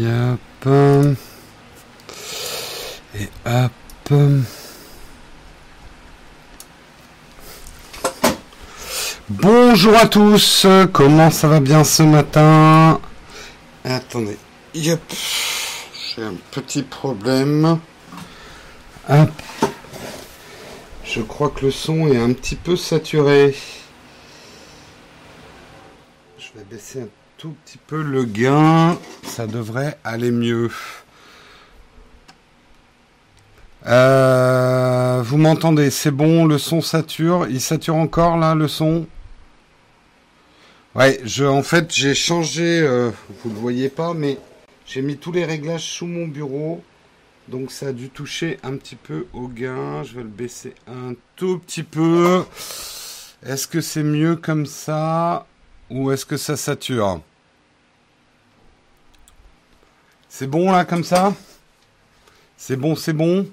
Yep. Et hop. Bonjour à tous, comment ça va bien ce matin? Attendez, yep, j'ai un petit problème. Hop. Je crois que le son est un petit peu saturé. Je vais baisser un tout petit peu le gain, ça devrait aller mieux. Euh, vous m'entendez C'est bon, le son sature. Il sature encore là, le son? Ouais, je, en fait, j'ai changé, euh, vous le voyez pas, mais j'ai mis tous les réglages sous mon bureau. Donc ça a dû toucher un petit peu au gain. Je vais le baisser un tout petit peu. Est-ce que c'est mieux comme ça? Ou est-ce que ça sature? C'est bon là comme ça? C'est bon, c'est bon.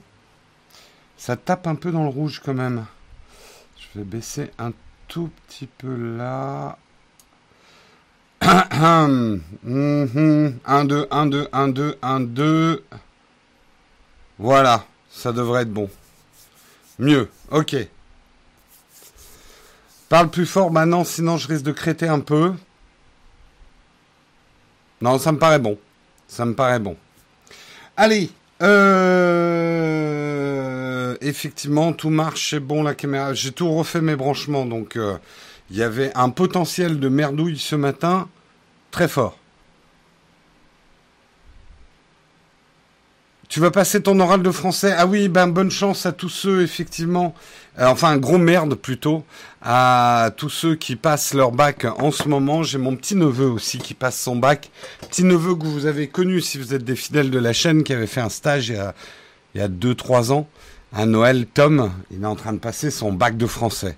Ça tape un peu dans le rouge quand même. Je vais baisser un tout petit peu là. 1, 2, 1, 2, 1, 2, 1, 2. Voilà, ça devrait être bon. Mieux, ok. Parle plus fort maintenant, sinon je risque de créter un peu. Non, ça me paraît bon. Ça me paraît bon. Allez, euh, effectivement, tout marche, c'est bon la caméra. J'ai tout refait mes branchements, donc euh, il y avait un potentiel de merdouille ce matin très fort. Tu vas passer ton oral de français. Ah oui, ben bonne chance à tous ceux effectivement, euh, enfin gros merde plutôt à tous ceux qui passent leur bac en ce moment. J'ai mon petit neveu aussi qui passe son bac, petit neveu que vous avez connu si vous êtes des fidèles de la chaîne, qui avait fait un stage il y a il y a deux trois ans à Noël. Tom, il est en train de passer son bac de français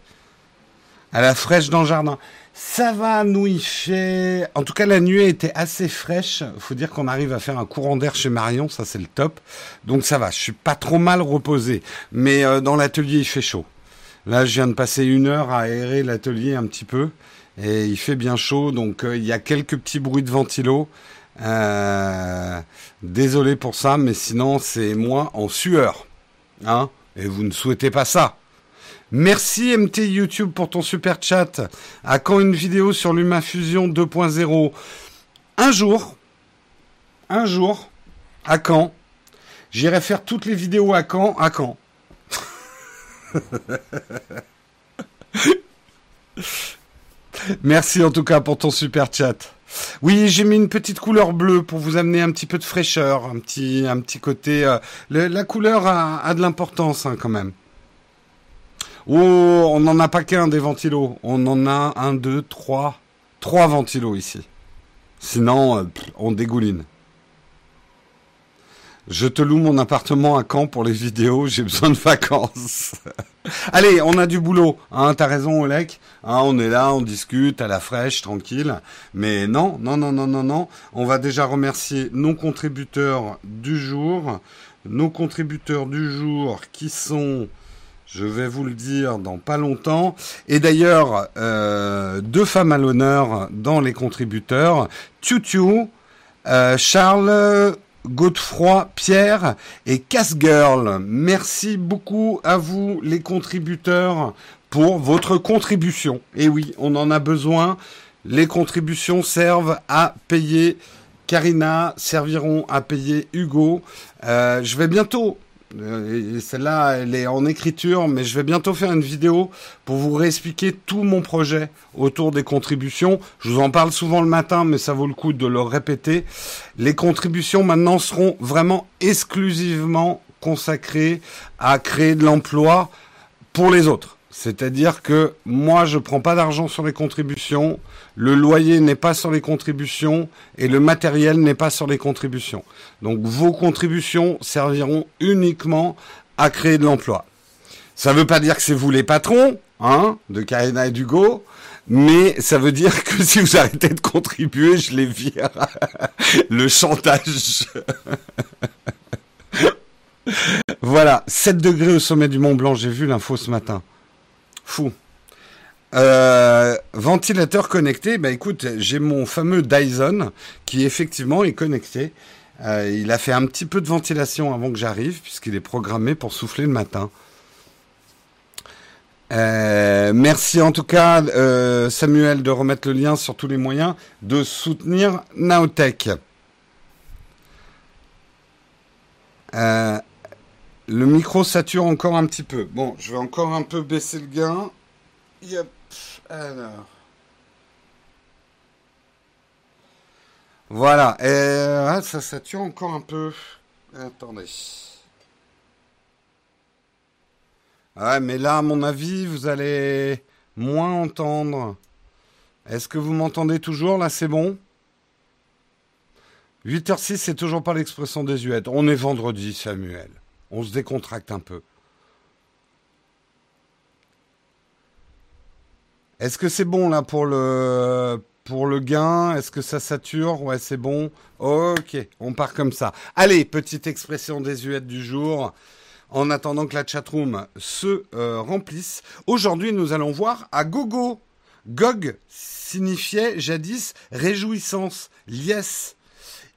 à la fraîche dans le jardin. Ça va, nous il fait. En tout cas, la nuit était assez fraîche. Faut dire qu'on arrive à faire un courant d'air chez Marion, ça c'est le top. Donc ça va, je suis pas trop mal reposé. Mais euh, dans l'atelier, il fait chaud. Là, je viens de passer une heure à aérer l'atelier un petit peu. Et il fait bien chaud, donc euh, il y a quelques petits bruits de ventilo. Euh, désolé pour ça, mais sinon c'est moi en sueur. Hein Et vous ne souhaitez pas ça. Merci MT YouTube pour ton super chat. À quand une vidéo sur l'Humafusion 2.0 Un jour, un jour, à quand? J'irai faire toutes les vidéos à quand À quand? Merci en tout cas pour ton super chat. Oui, j'ai mis une petite couleur bleue pour vous amener un petit peu de fraîcheur, un petit, côté. Euh, la couleur a, de l'importance hein, quand même. Oh, on n'en a pas qu'un des ventilos. On en a un, deux, trois. Trois ventilos ici. Sinon, euh, on dégouline. Je te loue mon appartement à Caen pour les vidéos, j'ai besoin de vacances. Allez, on a du boulot. Hein, T'as raison, Olek. Hein, on est là, on discute à la fraîche, tranquille. Mais non, non, non, non, non, non. On va déjà remercier nos contributeurs du jour. Nos contributeurs du jour qui sont je vais vous le dire dans pas longtemps. Et d'ailleurs, euh, deux femmes à l'honneur dans les contributeurs. Tutu, euh, Charles, Godefroy, Pierre et Casse-Girl. Merci beaucoup à vous, les contributeurs, pour votre contribution. Et oui, on en a besoin. Les contributions servent à payer Karina, serviront à payer Hugo. Euh, je vais bientôt celle-là, elle est en écriture, mais je vais bientôt faire une vidéo pour vous réexpliquer tout mon projet autour des contributions. Je vous en parle souvent le matin, mais ça vaut le coup de le répéter. Les contributions maintenant seront vraiment exclusivement consacrées à créer de l'emploi pour les autres. C'est-à-dire que moi, je prends pas d'argent sur les contributions, le loyer n'est pas sur les contributions et le matériel n'est pas sur les contributions. Donc vos contributions serviront uniquement à créer de l'emploi. Ça ne veut pas dire que c'est vous les patrons, hein, de Karina et d'Hugo, mais ça veut dire que si vous arrêtez de contribuer, je les vire. le chantage. voilà, 7 degrés au sommet du Mont Blanc, j'ai vu l'info ce matin. Fou. Euh, ventilateur connecté, bah écoute, j'ai mon fameux Dyson qui effectivement est connecté. Euh, il a fait un petit peu de ventilation avant que j'arrive, puisqu'il est programmé pour souffler le matin. Euh, merci en tout cas, Samuel, de remettre le lien sur tous les moyens de soutenir Naotech. Le micro sature encore un petit peu. Bon, je vais encore un peu baisser le gain. Yep. Alors. Voilà. Ah, ça sature encore un peu. Attendez. Ouais, mais là, à mon avis, vous allez moins entendre. Est-ce que vous m'entendez toujours Là, c'est bon? 8h06, c'est toujours pas l'expression désuète. On est vendredi, Samuel. On se décontracte un peu. Est-ce que c'est bon là pour le pour le gain? Est-ce que ça sature? Ouais, c'est bon. Ok, on part comme ça. Allez, petite expression désuète du jour. En attendant que la chatroom se euh, remplisse, aujourd'hui nous allons voir à gogo. Gog signifiait jadis réjouissance, liesse.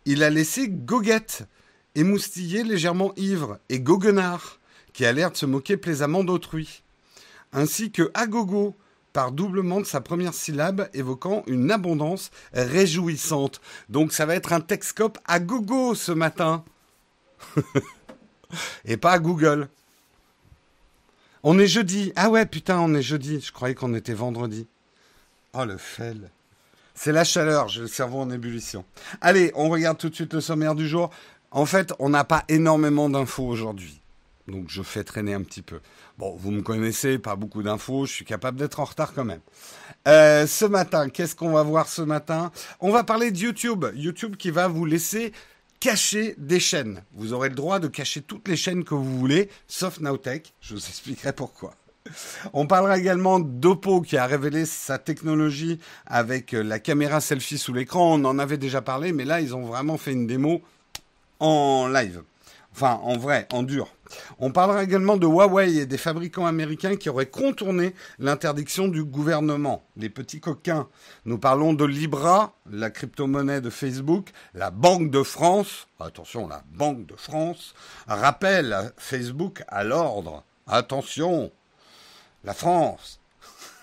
Il a laissé goguette, émoustillé légèrement ivre, et goguenard, qui a l'air de se moquer plaisamment d'autrui. Ainsi que agogo, par doublement de sa première syllabe, évoquant une abondance réjouissante. Donc ça va être un Texcope à gogo ce matin. Et pas à Google. On est jeudi. Ah ouais, putain, on est jeudi. Je croyais qu'on était vendredi. Oh le fel. C'est la chaleur, j'ai le cerveau en ébullition. Allez, on regarde tout de suite le sommaire du jour. En fait, on n'a pas énormément d'infos aujourd'hui. Donc je fais traîner un petit peu. Bon, vous me connaissez, pas beaucoup d'infos, je suis capable d'être en retard quand même. Euh, ce matin, qu'est-ce qu'on va voir ce matin? On va parler de YouTube. YouTube qui va vous laisser cacher des chaînes. Vous aurez le droit de cacher toutes les chaînes que vous voulez, sauf Nowtech. Je vous expliquerai pourquoi. On parlera également d'Oppo qui a révélé sa technologie avec la caméra selfie sous l'écran. On en avait déjà parlé, mais là, ils ont vraiment fait une démo en live. Enfin, en vrai, en dur. On parlera également de Huawei et des fabricants américains qui auraient contourné l'interdiction du gouvernement. Les petits coquins. Nous parlons de Libra, la crypto-monnaie de Facebook, la Banque de France. Attention, la Banque de France rappelle Facebook à l'ordre. Attention, la France.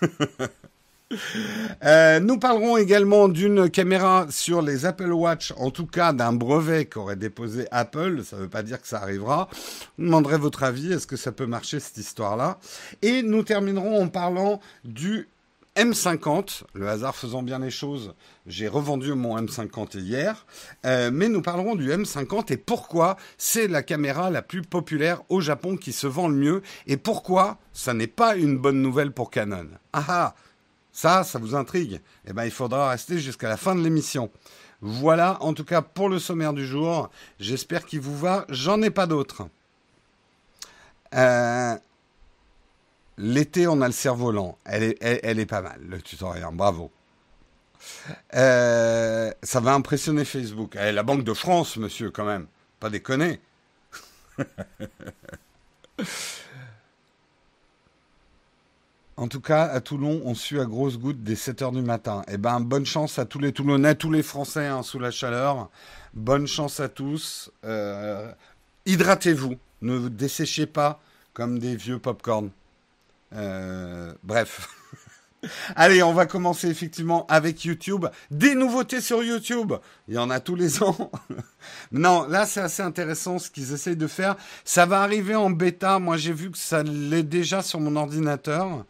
Euh, nous parlerons également d'une caméra sur les Apple Watch, en tout cas d'un brevet qu'aurait déposé Apple. Ça ne veut pas dire que ça arrivera. Je demanderai votre avis. Est-ce que ça peut marcher cette histoire-là? Et nous terminerons en parlant du M50, le hasard faisant bien les choses, j'ai revendu mon M50 hier, euh, mais nous parlerons du M50 et pourquoi c'est la caméra la plus populaire au Japon qui se vend le mieux et pourquoi ça n'est pas une bonne nouvelle pour Canon. Ah ah ça, ça vous intrigue Eh bien, il faudra rester jusqu'à la fin de l'émission. Voilà, en tout cas, pour le sommaire du jour. J'espère qu'il vous va. J'en ai pas d'autres. Euh, l'été, on a le cerf-volant. Elle est, elle, est pas mal, le tutoriel. Bravo. Euh, ça va impressionner Facebook. Eh, la Banque de France, monsieur, quand même. Pas déconner. En tout cas, à Toulon, on suit à grosses gouttes des 7 heures du matin. Eh ben, bonne chance à tous les Toulonnais, tous les Français hein, sous la chaleur. Bonne chance à tous. Euh, hydratez-vous. Ne vous desséchez pas comme des vieux pop-corn. Euh, bref. Allez, on va commencer effectivement avec YouTube. Des nouveautés sur YouTube. Il y en a tous les ans. non, là c'est assez intéressant ce qu'ils essayent de faire. Ça va arriver en bêta. Moi j'ai vu que ça l'est déjà sur mon ordinateur.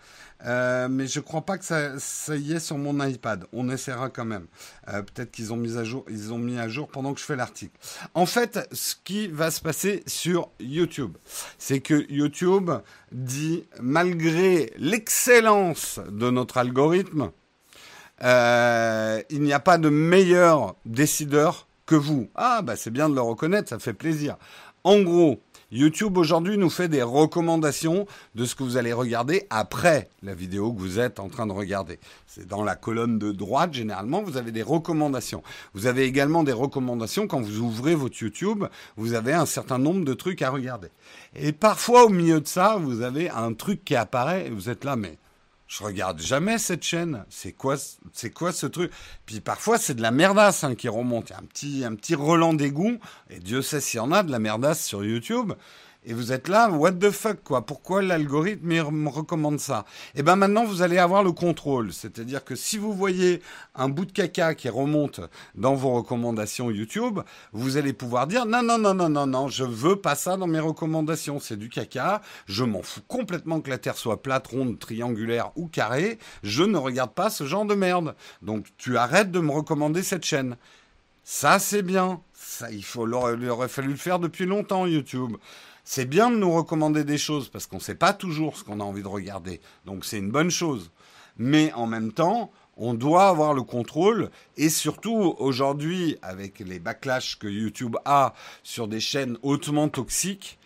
Euh, mais je crois pas que ça, y est sur mon iPad. On essaiera quand même. Euh, peut-être qu'ils ont mis à jour, ils ont mis à jour pendant que je fais l'article. En fait, ce qui va se passer sur YouTube, c'est que YouTube dit, malgré l'excellence de notre algorithme, euh, il n'y a pas de meilleur décideur que vous. Ah, bah c'est bien de le reconnaître, ça fait plaisir. En gros, YouTube aujourd'hui nous fait des recommandations de ce que vous allez regarder après la vidéo que vous êtes en train de regarder. C'est dans la colonne de droite, généralement, vous avez des recommandations. Vous avez également des recommandations quand vous ouvrez votre YouTube, vous avez un certain nombre de trucs à regarder. Et parfois, au milieu de ça, vous avez un truc qui apparaît et vous êtes là, mais Je regarde jamais cette chaîne. C'est quoi, c'est quoi ce truc? Puis parfois c'est de la merdasse hein, qui remonte. Un petit, un petit d'égout. Et Dieu sait s'il y en a de la merdasse sur YouTube et vous êtes là, what the fuck, quoi Pourquoi l'algorithme me recommande ça? Eh ben maintenant, vous allez avoir le contrôle. C'est-à-dire que si vous voyez un bout de caca qui remonte dans vos recommandations YouTube, vous allez pouvoir dire non, non, non, non, non, non, je veux pas ça dans mes recommandations. C'est du caca. Je m'en fous complètement que la Terre soit plate, ronde, triangulaire ou carrée. Je ne regarde pas ce genre de merde. Donc tu arrêtes de me recommander cette chaîne. Ça, c'est bien. Ça, il aurait fallu le faire depuis longtemps, YouTube. C'est bien de nous recommander des choses parce qu'on ne sait pas toujours ce qu'on a envie de regarder. Donc c'est une bonne chose. Mais en même temps, on doit avoir le contrôle et surtout aujourd'hui avec les backlash que YouTube a sur des chaînes hautement toxiques,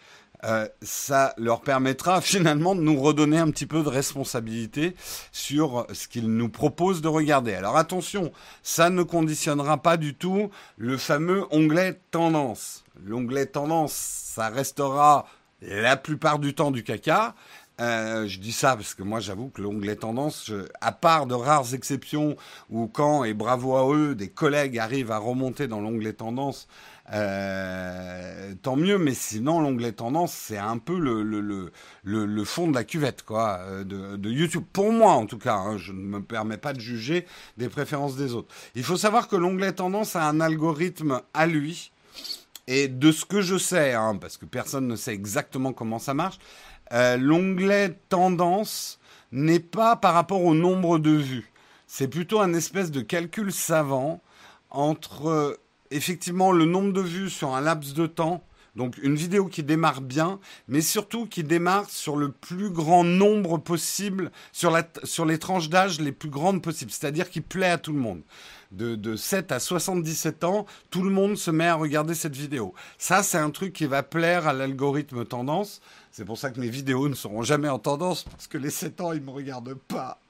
euh, ça leur permettra finalement de nous redonner un petit peu de responsabilité sur ce qu'ils nous proposent de regarder. Alors attention, ça ne conditionnera pas du tout le fameux onglet tendance. L'onglet tendance, ça restera la plupart du temps du caca. Euh, je dis ça parce que moi j'avoue que l'onglet tendance, à part de rares exceptions où quand, et bravo à eux, des collègues arrivent à remonter dans l'onglet tendance, euh, tant mieux, mais sinon l'onglet tendance, c'est un peu le, fond de la cuvette quoi, euh, de, de YouTube. Pour moi en tout cas, hein, je ne me permets pas de juger des préférences des autres. Il faut savoir que l'onglet tendance a un algorithme à lui. Et de ce que je sais, hein, parce que personne ne sait exactement comment ça marche, euh, l'onglet tendance n'est pas par rapport au nombre de vues. C'est plutôt un espèce de calcul savant entre effectivement le nombre de vues sur un laps de temps, donc une vidéo qui démarre bien, mais surtout qui démarre sur le plus grand nombre possible, sur, les tranches d'âge les plus grandes possibles, c'est-à-dire qui plaît à tout le monde. De, de 7 à 77 ans, tout le monde se met à regarder cette vidéo. Ça, c'est un truc qui va plaire à l'algorithme tendance. C'est pour ça que mes vidéos ne seront jamais en tendance, parce que les 7 ans, ils ne me regardent pas.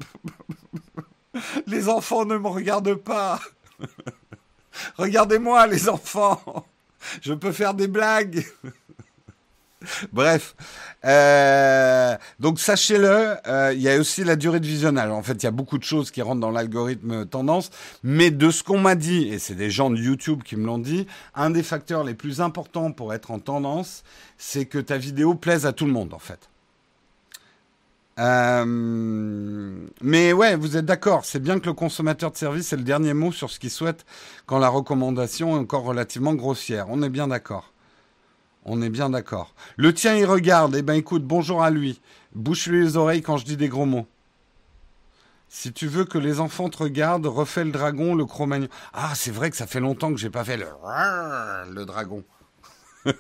les enfants ne me regardent pas. Regardez-moi, les enfants. Je peux faire des blagues. Bref, euh, donc sachez-le, euh, il y a aussi la durée de visionnage. En fait, il y a beaucoup de choses qui rentrent dans l'algorithme tendance, mais de ce qu'on m'a dit, et c'est des gens de YouTube qui me l'ont dit, un des facteurs les plus importants pour être en tendance, c'est que ta vidéo plaise à tout le monde, en fait. Euh, mais ouais, vous êtes d'accord. C'est bien que le consommateur de service ait le dernier mot sur ce qu'il souhaite quand la recommandation est encore relativement grossière. On est bien d'accord. On est bien d'accord. Le tien, il regarde. Eh ben, écoute, bonjour à lui. Bouche-lui les oreilles quand je dis des gros mots. Si tu veux que les enfants te regardent, refais le dragon, le cro Ah, c'est vrai que ça fait longtemps que j'ai pas fait le, le dragon.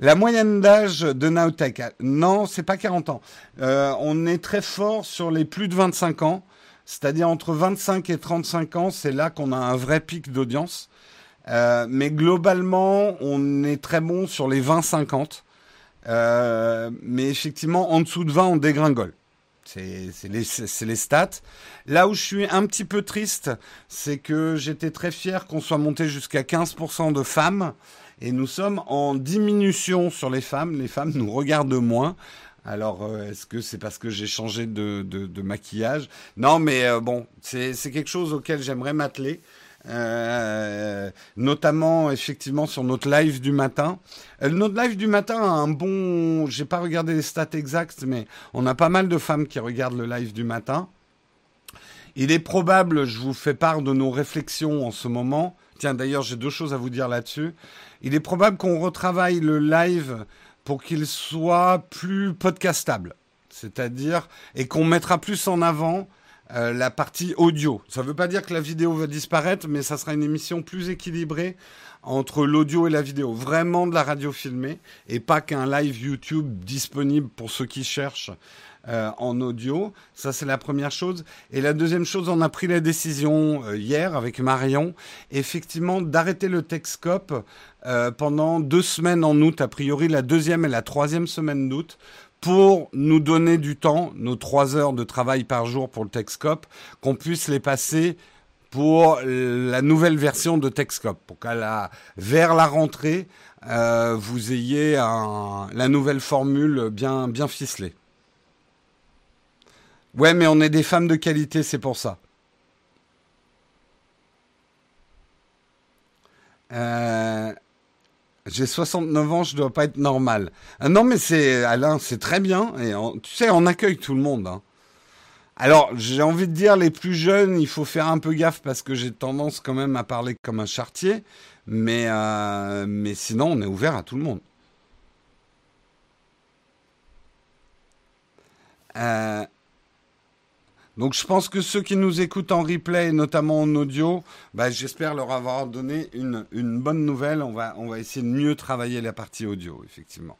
La moyenne d'âge de Naotech, non, c'est pas 40 ans. Euh, on est très fort sur les plus de 25 ans, c'est-à-dire entre 25 et 35 ans, c'est là qu'on a un vrai pic d'audience. Euh, mais globalement, on est très bon sur les 20-50. Euh, mais effectivement, en dessous de 20, on dégringole. C'est les, stats. Là où je suis un petit peu triste, c'est que j'étais très fier qu'on soit monté jusqu'à 15% de femmes. Et nous sommes en diminution sur les femmes. Les femmes nous regardent moins. Alors, euh, est-ce que c'est parce que j'ai changé de, maquillage? Non, mais euh, bon, c'est quelque chose auquel j'aimerais m'atteler. Euh, notamment effectivement sur notre live du matin. notre live du matin a un bon, j'ai pas regardé les stats exactes, mais on a pas mal de femmes qui regardent le live du matin. Il est probable, je vous fais part de nos réflexions en ce moment. Tiens, d'ailleurs, j'ai deux choses à vous dire là-dessus. Il est probable qu'on retravaille le live pour qu'il soit plus podcastable. C'est-à-dire, et qu'on mettra plus en avant euh, la partie audio. Ça ne veut pas dire que la vidéo va disparaître, mais ça sera une émission plus équilibrée entre l'audio et la vidéo. Vraiment de la radio filmée et pas qu'un live YouTube disponible pour ceux qui cherchent euh, en audio. Ça, c'est la première chose. Et la deuxième chose, on a pris la décision euh, hier avec Marion, effectivement, d'arrêter le Texcope euh, pendant deux semaines en août, a priori la deuxième et la troisième semaine d'août, pour nous donner du temps, nos trois heures de travail par jour pour le Texcope, qu'on puisse les passer pour la nouvelle version de Texcope, pour qu'à la, vers la rentrée, vous ayez un, la nouvelle formule bien, bien ficelée. Ouais, mais on est des femmes de qualité, c'est pour ça. Euh, j'ai 69 ans, je dois pas être normal. Ah non, mais c'est Alain, c'est très bien. Et tu sais, on accueille tout le monde. Hein. Alors, j'ai envie de dire, les plus jeunes, il faut faire un peu gaffe parce que j'ai tendance quand même à parler comme un chartier. Mais, euh, mais sinon, on est ouvert à tout le monde. Euh, donc je pense que ceux qui nous écoutent en replay, notamment en audio, bah, j'espère leur avoir donné une, bonne nouvelle. On va, on va essayer de mieux travailler la partie audio, effectivement.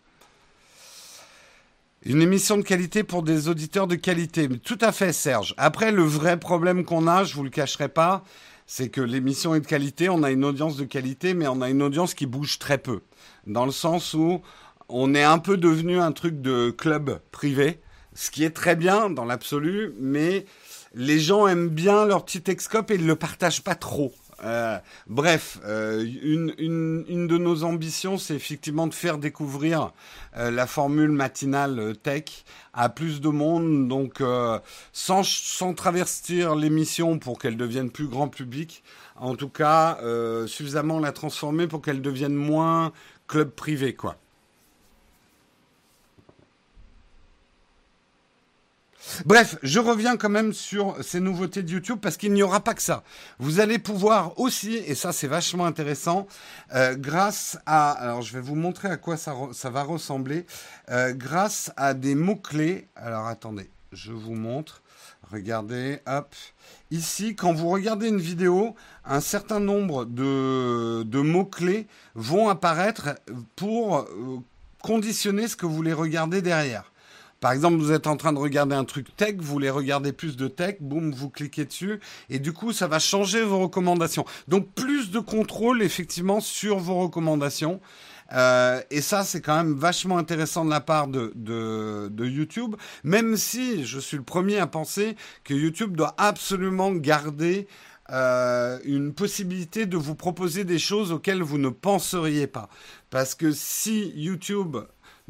Une émission de qualité pour des auditeurs de qualité. Tout à fait, Serge. Après, le vrai problème qu'on a, je vous le cacherai pas, c'est que l'émission est de qualité, on a une audience de qualité, mais on a une audience qui bouge très peu. Dans le sens où on est un peu devenu un truc de club privé ce qui est très bien dans l'absolu, mais les gens aiment bien leur petit Excop et ils le partagent pas trop. Euh, bref, euh, une, une, une, de nos ambitions, c'est effectivement de faire découvrir euh, la formule matinale tech à plus de monde, donc sans, sans travestir l'émission pour qu'elle devienne plus grand public, en tout cas suffisamment la transformer pour qu'elle devienne moins club privé, quoi. Bref, je reviens quand même sur ces nouveautés de YouTube parce qu'il n'y aura pas que ça. Vous allez pouvoir aussi, et ça c'est vachement intéressant, euh, grâce à, alors je vais vous montrer à quoi ça, va ressembler, euh, grâce à des mots-clés. Alors attendez, je vous montre. Regardez, hop. Ici, quand vous regardez une vidéo, un certain nombre de, de mots-clés vont apparaître pour euh, conditionner ce que vous voulez regarder derrière. Par exemple, vous êtes en train de regarder un truc tech, vous voulez regarder plus de tech, boum, vous cliquez dessus, et du coup, ça va changer vos recommandations. Donc, plus de contrôle, effectivement, sur vos recommandations. Euh, et ça, c'est quand même vachement intéressant de la part de, de, YouTube, même si je suis le premier à penser que YouTube doit absolument garder euh, une possibilité de vous proposer des choses auxquelles vous ne penseriez pas. Parce que si YouTube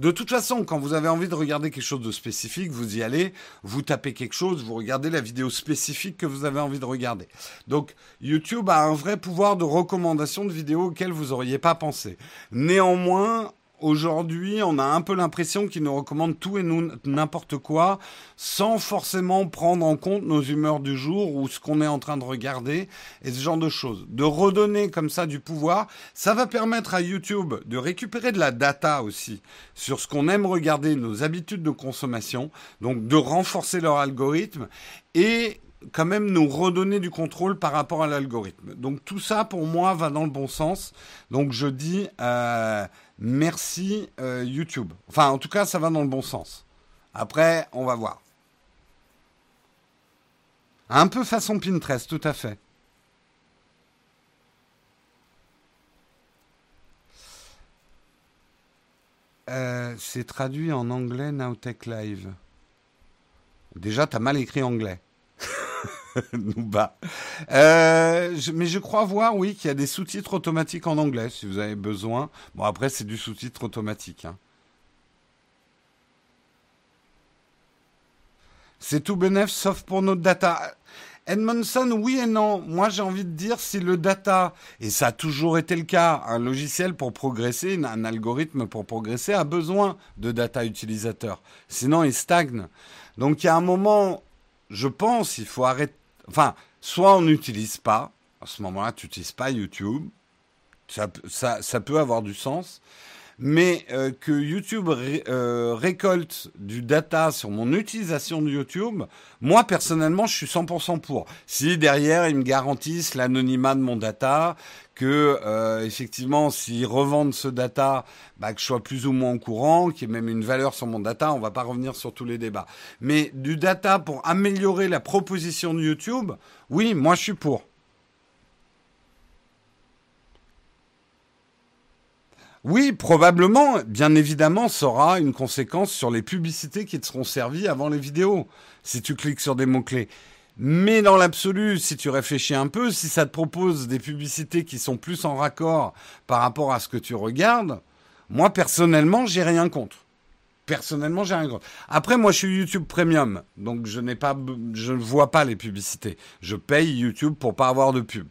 de toute façon, quand vous avez envie de regarder quelque chose de spécifique, vous y allez, vous tapez quelque chose, vous regardez la vidéo spécifique que vous avez envie de regarder. Donc YouTube a un vrai pouvoir de recommandation de vidéos auxquelles vous n'auriez pas pensé. Néanmoins, Aujourd'hui, on a un peu l'impression qu'ils nous recommandent tout et n'importe quoi, sans forcément prendre en compte nos humeurs du jour ou ce qu'on est en train de regarder et ce genre de choses. De redonner comme ça du pouvoir, ça va permettre à YouTube de récupérer de la data aussi sur ce qu'on aime regarder, nos habitudes de consommation, donc de renforcer leur algorithme et quand même nous redonner du contrôle par rapport à l'algorithme. Donc tout ça pour moi va dans le bon sens. Donc je dis euh, Merci euh, YouTube. Enfin, en tout cas, ça va dans le bon sens. Après, on va voir. Un peu façon Pinterest, tout à fait. Euh, c'est traduit en anglais Nowtech Live. Déjà, t'as mal écrit anglais. nous Euh, mais je crois voir, oui, qu'il y a des sous-titres automatiques en anglais, si vous avez besoin. Bon, après, c'est du sous-titre automatique. Hein. C'est tout bénef, sauf pour notre data. Edmondson, oui et non. Moi, j'ai envie de dire si le data, et ça a toujours été le cas, un logiciel pour progresser, un algorithme pour progresser a besoin de data utilisateur. Sinon, il stagne. Donc, il y a un moment, je pense, il faut arrêter Enfin, soit on n'utilise pas, à ce moment-là, tu n'utilises pas YouTube, ça, ça, peut avoir du sens, mais euh, que YouTube euh, récolte du data sur mon utilisation de YouTube, moi personnellement, je suis 100% pour. Si derrière ils me garantissent l'anonymat de mon data, que euh, effectivement, s'ils revendent ce data, bah, que je sois plus ou moins au courant, qu'il y ait même une valeur sur mon data, on va pas revenir sur tous les débats. Mais du data pour améliorer la proposition de YouTube, oui, moi je suis pour. Oui, probablement, bien évidemment, ça aura une conséquence sur les publicités qui te seront servies avant les vidéos, si tu cliques sur des mots-clés. Mais dans l'absolu, si tu réfléchis un peu, si ça te propose des publicités qui sont plus en raccord par rapport à ce que tu regardes, moi personnellement, j'ai rien contre. personnellement, j'ai rien contre. Après, moi, je suis YouTube Premium, donc je n'ai pas, je ne vois pas les publicités. Je paye YouTube pour pas avoir de pub.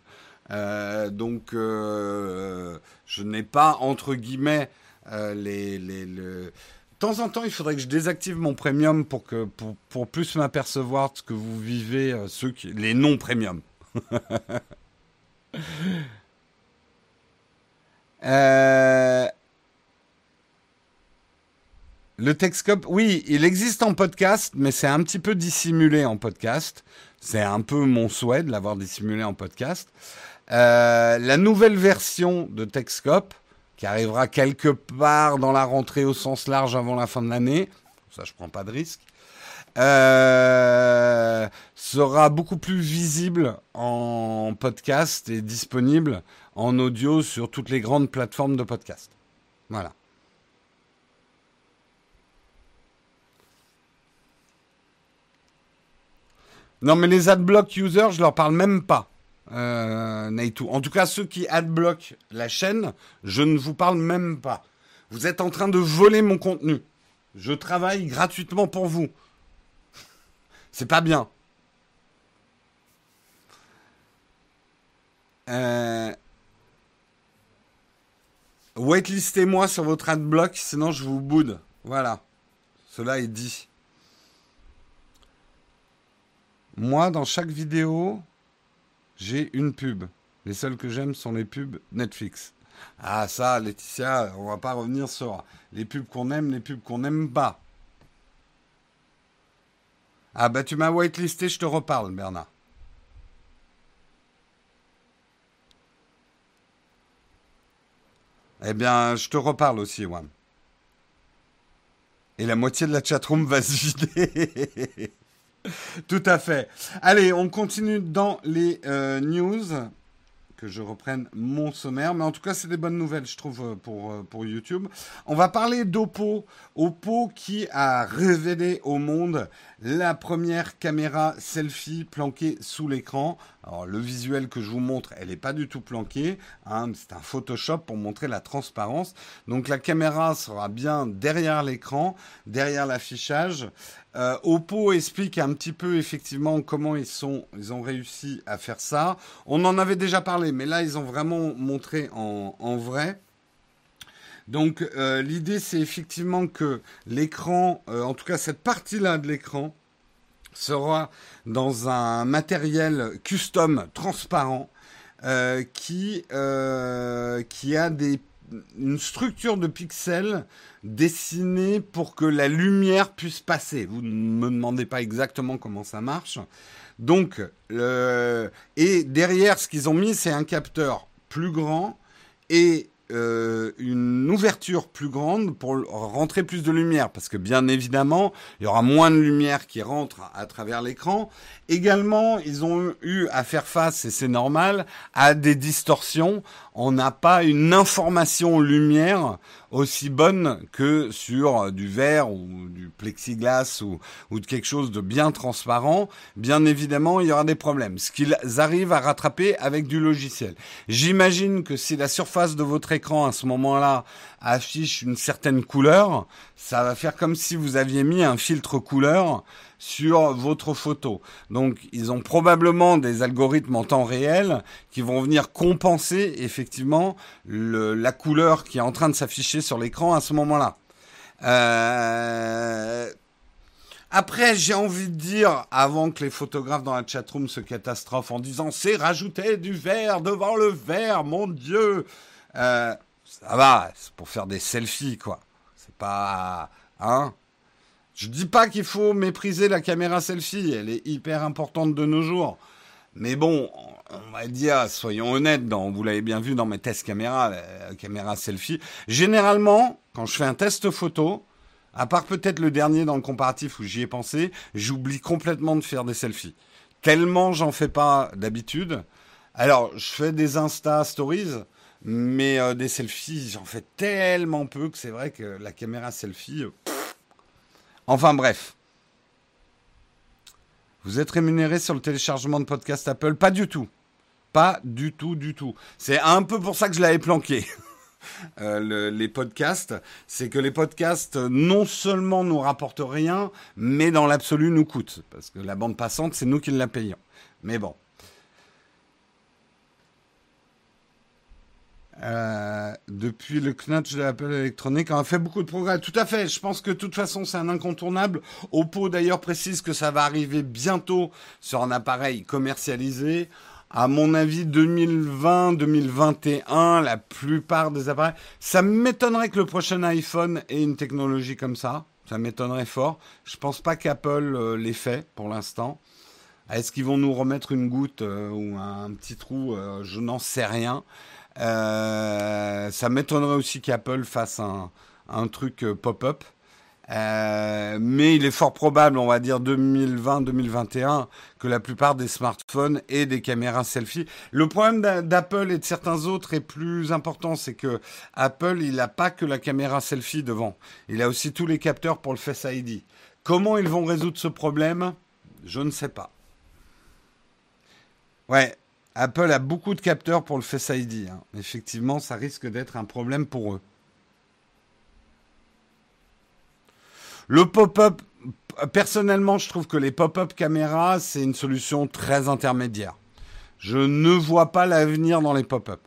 Euh, donc, euh, je n'ai pas entre guillemets euh, les, De temps en temps, il faudrait que je désactive mon premium pour que pour, pour plus m'apercevoir de ce que vous vivez, ceux qui, les non premium. euh, le Texcope, oui, il existe en podcast, mais c'est un petit peu dissimulé en podcast. C'est un peu mon souhait de l'avoir dissimulé en podcast. Euh, la nouvelle version de Texcope, qui arrivera quelque part dans la rentrée au sens large avant la fin de l'année, ça je prends pas de risque, euh, sera beaucoup plus visible en podcast et disponible en audio sur toutes les grandes plateformes de podcast. Voilà. Non, mais les adblock users, je leur parle même pas. Euh, En tout cas, ceux qui adblock la chaîne, je ne vous parle même pas. Vous êtes en train de voler mon contenu. Je travaille gratuitement pour vous. C'est pas bien. Euh... Waitlistez-moi sur votre adblock, sinon je vous boude. Voilà. Cela est dit. Moi, dans chaque vidéo, j'ai une pub. Les seules que j'aime sont les pubs Netflix. Ah ça, Laetitia, on va pas revenir sur les pubs qu'on aime, les pubs qu'on n'aime pas. Ah bah tu m'as whitelisté, je te reparle, Bernard. Eh bien, je te reparle aussi, Wam. Et la moitié de la chatroom va se vider. Tout à fait. Allez, on continue dans les euh, news. Que je reprenne mon sommaire. Mais en tout cas, c'est des bonnes nouvelles, je trouve, euh, pour, euh, pour YouTube. On va parler d'Oppo. Oppo qui a révélé au monde la première caméra selfie planquée sous l'écran. Alors le visuel que je vous montre, elle n'est pas du tout planquée. Hein, c'est un Photoshop pour montrer la transparence. Donc la caméra sera bien derrière l'écran, derrière l'affichage. Euh, Oppo explique un petit peu effectivement comment ils ils ont réussi à faire ça. On en avait déjà parlé, mais là ils ont vraiment montré en, vrai. Donc euh, l'idée c'est effectivement que l'écran, euh, en tout cas cette partie-là de l'écran, sera dans un matériel custom transparent qui, qui a des, une structure de pixels dessinée pour que la lumière puisse passer. Vous ne me demandez pas exactement comment ça marche. Donc, et derrière, ce qu'ils ont mis, c'est un capteur plus grand et euh, une ouverture plus grande pour rentrer plus de lumière, parce que bien évidemment, il y aura moins de lumière qui rentre à travers l'écran. Également, ils ont eu à faire face, et c'est normal, à des distorsions. On n'a pas une information lumière aussi bonne que sur du verre ou du plexiglas ou, de quelque chose de bien transparent, bien évidemment, il y aura des problèmes. Ce qu'ils arrivent à rattraper avec du logiciel. J'imagine que si la surface de votre écran à ce moment-là affiche une certaine couleur, ça va faire comme si vous aviez mis un filtre couleur sur votre photo. Donc ils ont probablement des algorithmes en temps réel qui vont venir compenser effectivement la couleur qui est en train de s'afficher sur l'écran à ce moment-là. Euh, après, j'ai envie de dire, avant que les photographes dans la chatroom se catastrophent en disant c'est rajouter du vert devant le vert, mon Dieu. Euh, ça va, c'est pour faire des selfies, quoi. C'est pas, hein. Je dis pas qu'il faut mépriser la caméra selfie, elle est hyper importante de nos jours. Mais bon, on va dire, soyons honnêtes, vous l'avez bien vu dans mes tests caméra, la caméra selfie. Généralement, quand je fais un test photo, à part peut-être le dernier dans le comparatif où j'y ai pensé, j'oublie complètement de faire des selfies. Tellement j'en fais pas d'habitude. Alors, je fais des Insta Stories, mais euh, des selfies, j'en fais tellement peu que c'est vrai que la caméra selfie... Euh, Enfin bref. Vous êtes rémunéré sur le téléchargement de podcast Apple? Pas du tout. Pas du tout, du tout. C'est un peu pour ça que je l'avais planqué. euh, les podcasts, c'est que les podcasts non seulement nous rapportent rien, mais dans l'absolu nous coûtent. Parce que la bande passante, c'est nous qui la payons. Mais bon. Euh, depuis le knatch de l'appel électronique, on a fait beaucoup de progrès. Tout à fait. Je pense que de toute façon, c'est un incontournable. Oppo d'ailleurs précise que ça va arriver bientôt sur un appareil commercialisé à mon avis, 2020-2021, la plupart des appareils. Ça m'étonnerait que le prochain iPhone ait une technologie comme ça. Ça m'étonnerait fort. Je pense pas qu'Apple euh, l'ait fait pour l'instant. Est-ce qu'ils vont nous remettre une goutte euh, ou un, petit trou euh, Je n'en sais rien. Ça m'étonnerait aussi qu'Apple fasse un, un truc pop-up. Euh, mais il est fort probable, on va dire 2020-2021, que la plupart des smartphones aient des caméras selfie. Le problème d'Apple et de certains autres est plus important, c'est que Apple, il n'a pas que la caméra selfie devant. Il a aussi tous les capteurs pour le Face ID. Comment ils vont résoudre ce problème? Je ne sais pas. Ouais, Apple a beaucoup de capteurs pour le Face ID. Hein. Effectivement, ça risque d'être un problème pour eux. Le pop-up, personnellement, je trouve que les pop-up caméras, c'est une solution très intermédiaire. Je ne vois pas l'avenir dans les pop-up.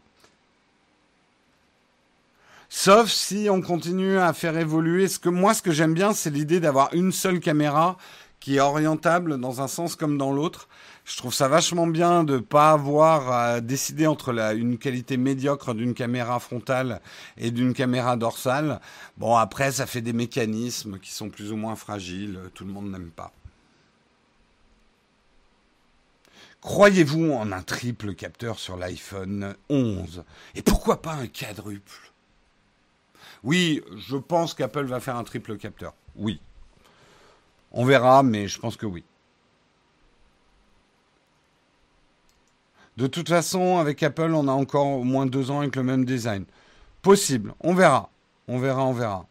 Sauf si on continue à faire évoluer. Ce que moi, ce que j'aime bien, c'est l'idée d'avoir une seule caméra qui est orientable dans un sens comme dans l'autre je trouve ça vachement bien de pas avoir à décider entre une qualité médiocre d'une caméra frontale et d'une caméra dorsale. Bon, après, ça fait des mécanismes qui sont plus ou moins fragiles. Tout le monde n'aime pas. Croyez-vous en un triple capteur sur l'iPhone 11 Et pourquoi pas un quadruple? Oui, je pense qu'Apple va faire un triple capteur. Oui. On verra, mais je pense que oui. De toute façon, avec Apple, on a encore au moins deux ans avec le même design. Possible. On verra. On verra, on verra.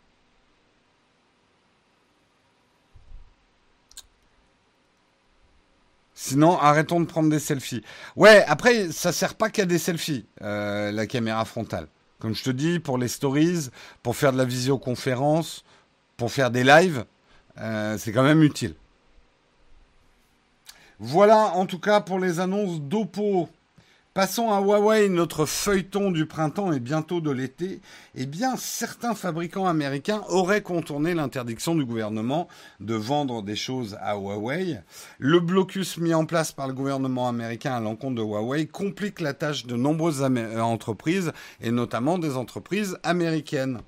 Sinon, arrêtons de prendre des selfies. Ouais, après, ça sert pas qu'à des selfies, euh, la caméra frontale. Comme je te dis, pour les stories, pour faire de la visioconférence, pour faire des lives, euh, c'est quand même utile. Voilà en tout cas pour les annonces d'Oppo. Passons à Huawei, notre feuilleton du printemps et bientôt de l'été. Eh bien, certains fabricants américains auraient contourné l'interdiction du gouvernement de vendre des choses à Huawei. Le blocus mis en place par le gouvernement américain à l'encontre de Huawei complique la tâche de nombreuses entreprises et notamment des entreprises américaines.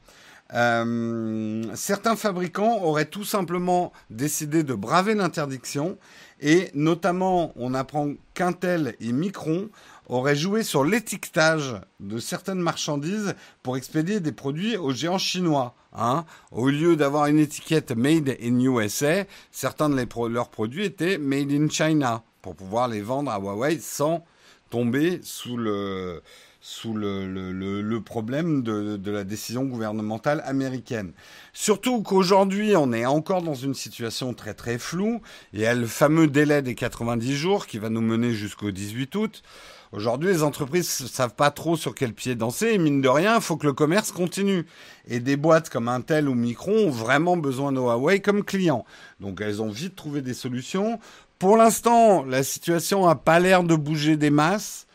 Euh, certains fabricants auraient tout simplement décidé de braver l'interdiction et notamment on apprend qu'Intel et Micron aurait joué sur l'étiquetage de certaines marchandises pour expédier des produits aux géants chinois. Hein. Au lieu d'avoir une étiquette Made in USA, certains de leurs produits étaient Made in China pour pouvoir les vendre à Huawei sans tomber sous le, sous le, problème de, la décision gouvernementale américaine. Surtout qu'aujourd'hui, on est encore dans une situation très très floue. Il y a le fameux délai des 90 jours qui va nous mener jusqu'au 18 août. Aujourd'hui, les entreprises savent pas trop sur quel pied danser et mine de rien, il faut que le commerce continue. Et des boîtes comme Intel ou Micron ont vraiment besoin de comme clients. Donc elles ont vite trouvé des solutions. Pour l'instant, la situation n'a pas l'air de bouger des masses.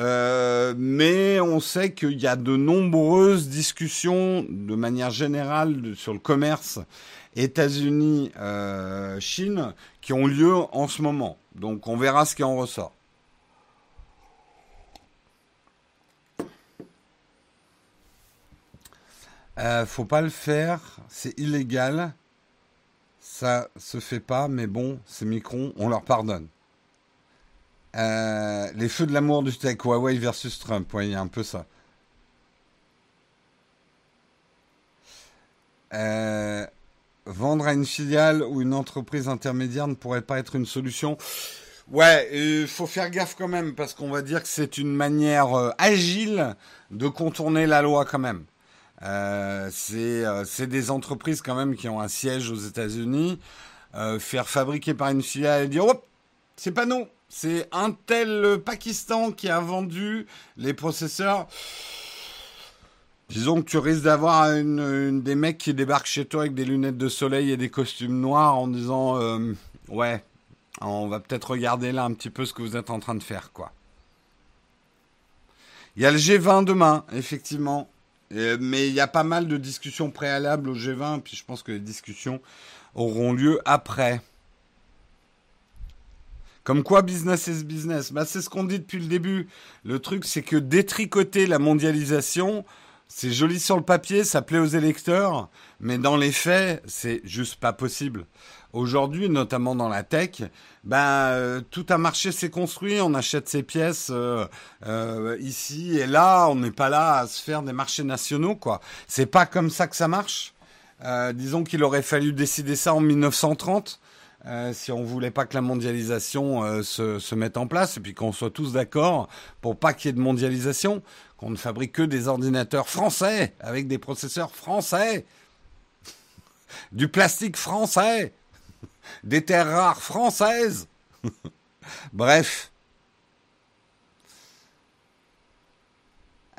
Euh, mais on sait qu'il y a de nombreuses discussions de manière générale sur le commerce États-Unis-Chine euh, qui ont lieu en ce moment. Donc on verra ce qui en ressort. Euh, faut pas le faire, c'est illégal. Ça se fait pas, mais bon, c'est Micron, on leur pardonne. Euh, les feux de l'amour du tech, Huawei versus Trump, oui, il y a un peu ça. Euh, vendre à une filiale ou une entreprise intermédiaire ne pourrait pas être une solution. Ouais, il faut faire gaffe quand même, parce qu'on va dire que c'est une manière euh, agile de contourner la loi quand même. c'est des entreprises quand même qui ont un siège aux États-Unis. faire fabriquer par une filiale et dire, hop, c'est pas nous, c'est un tel Pakistan qui a vendu les processeurs. Disons que tu risques d'avoir une, des mecs qui débarquent chez toi avec des lunettes de soleil et des costumes noirs en disant euh, ouais, on va peut-être regarder là un petit peu ce que vous êtes en train de faire quoi. Il y a le G20 demain, effectivement. mais il y a pas mal de discussions préalables au G20, puis je pense que les discussions auront lieu après. Comme quoi, business is business. Bah, c'est ce qu'on dit depuis le début. Le truc, c'est que détricoter la mondialisation, c'est joli sur le papier, ça plaît aux électeurs, mais dans les faits, c'est juste pas possible. Aujourd'hui, notamment dans la tech, ben tout un marché s'est construit, on achète ses pièces euh, euh, ici et là, on n'est pas là à se faire des marchés nationaux, quoi. C'est pas comme ça que ça marche. disons qu'il aurait fallu décider ça en 1930. Si on voulait pas que la mondialisation se, se, mette en place et puis qu'on soit tous d'accord pour pas qu'il y ait de mondialisation, qu'on ne fabrique que des ordinateurs français avec des processeurs français, du plastique français, des terres rares françaises. Bref.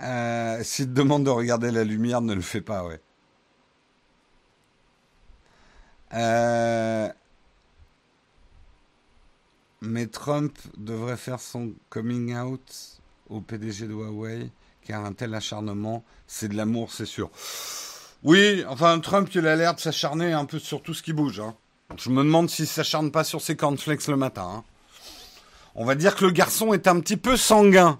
Euh, S'il te demande de regarder la lumière, ne le fais pas, ouais. Euh, mais Trump devrait faire son coming out au PDG de Huawei, car un tel acharnement, c'est de l'amour, c'est sûr. Oui, enfin, Trump, il a l'air de s'acharner un peu sur tout ce qui bouge. Hein. Je me demande s'il s'acharne pas sur ses cornflakes le matin. Hein. On va dire que le garçon est un petit peu sanguin.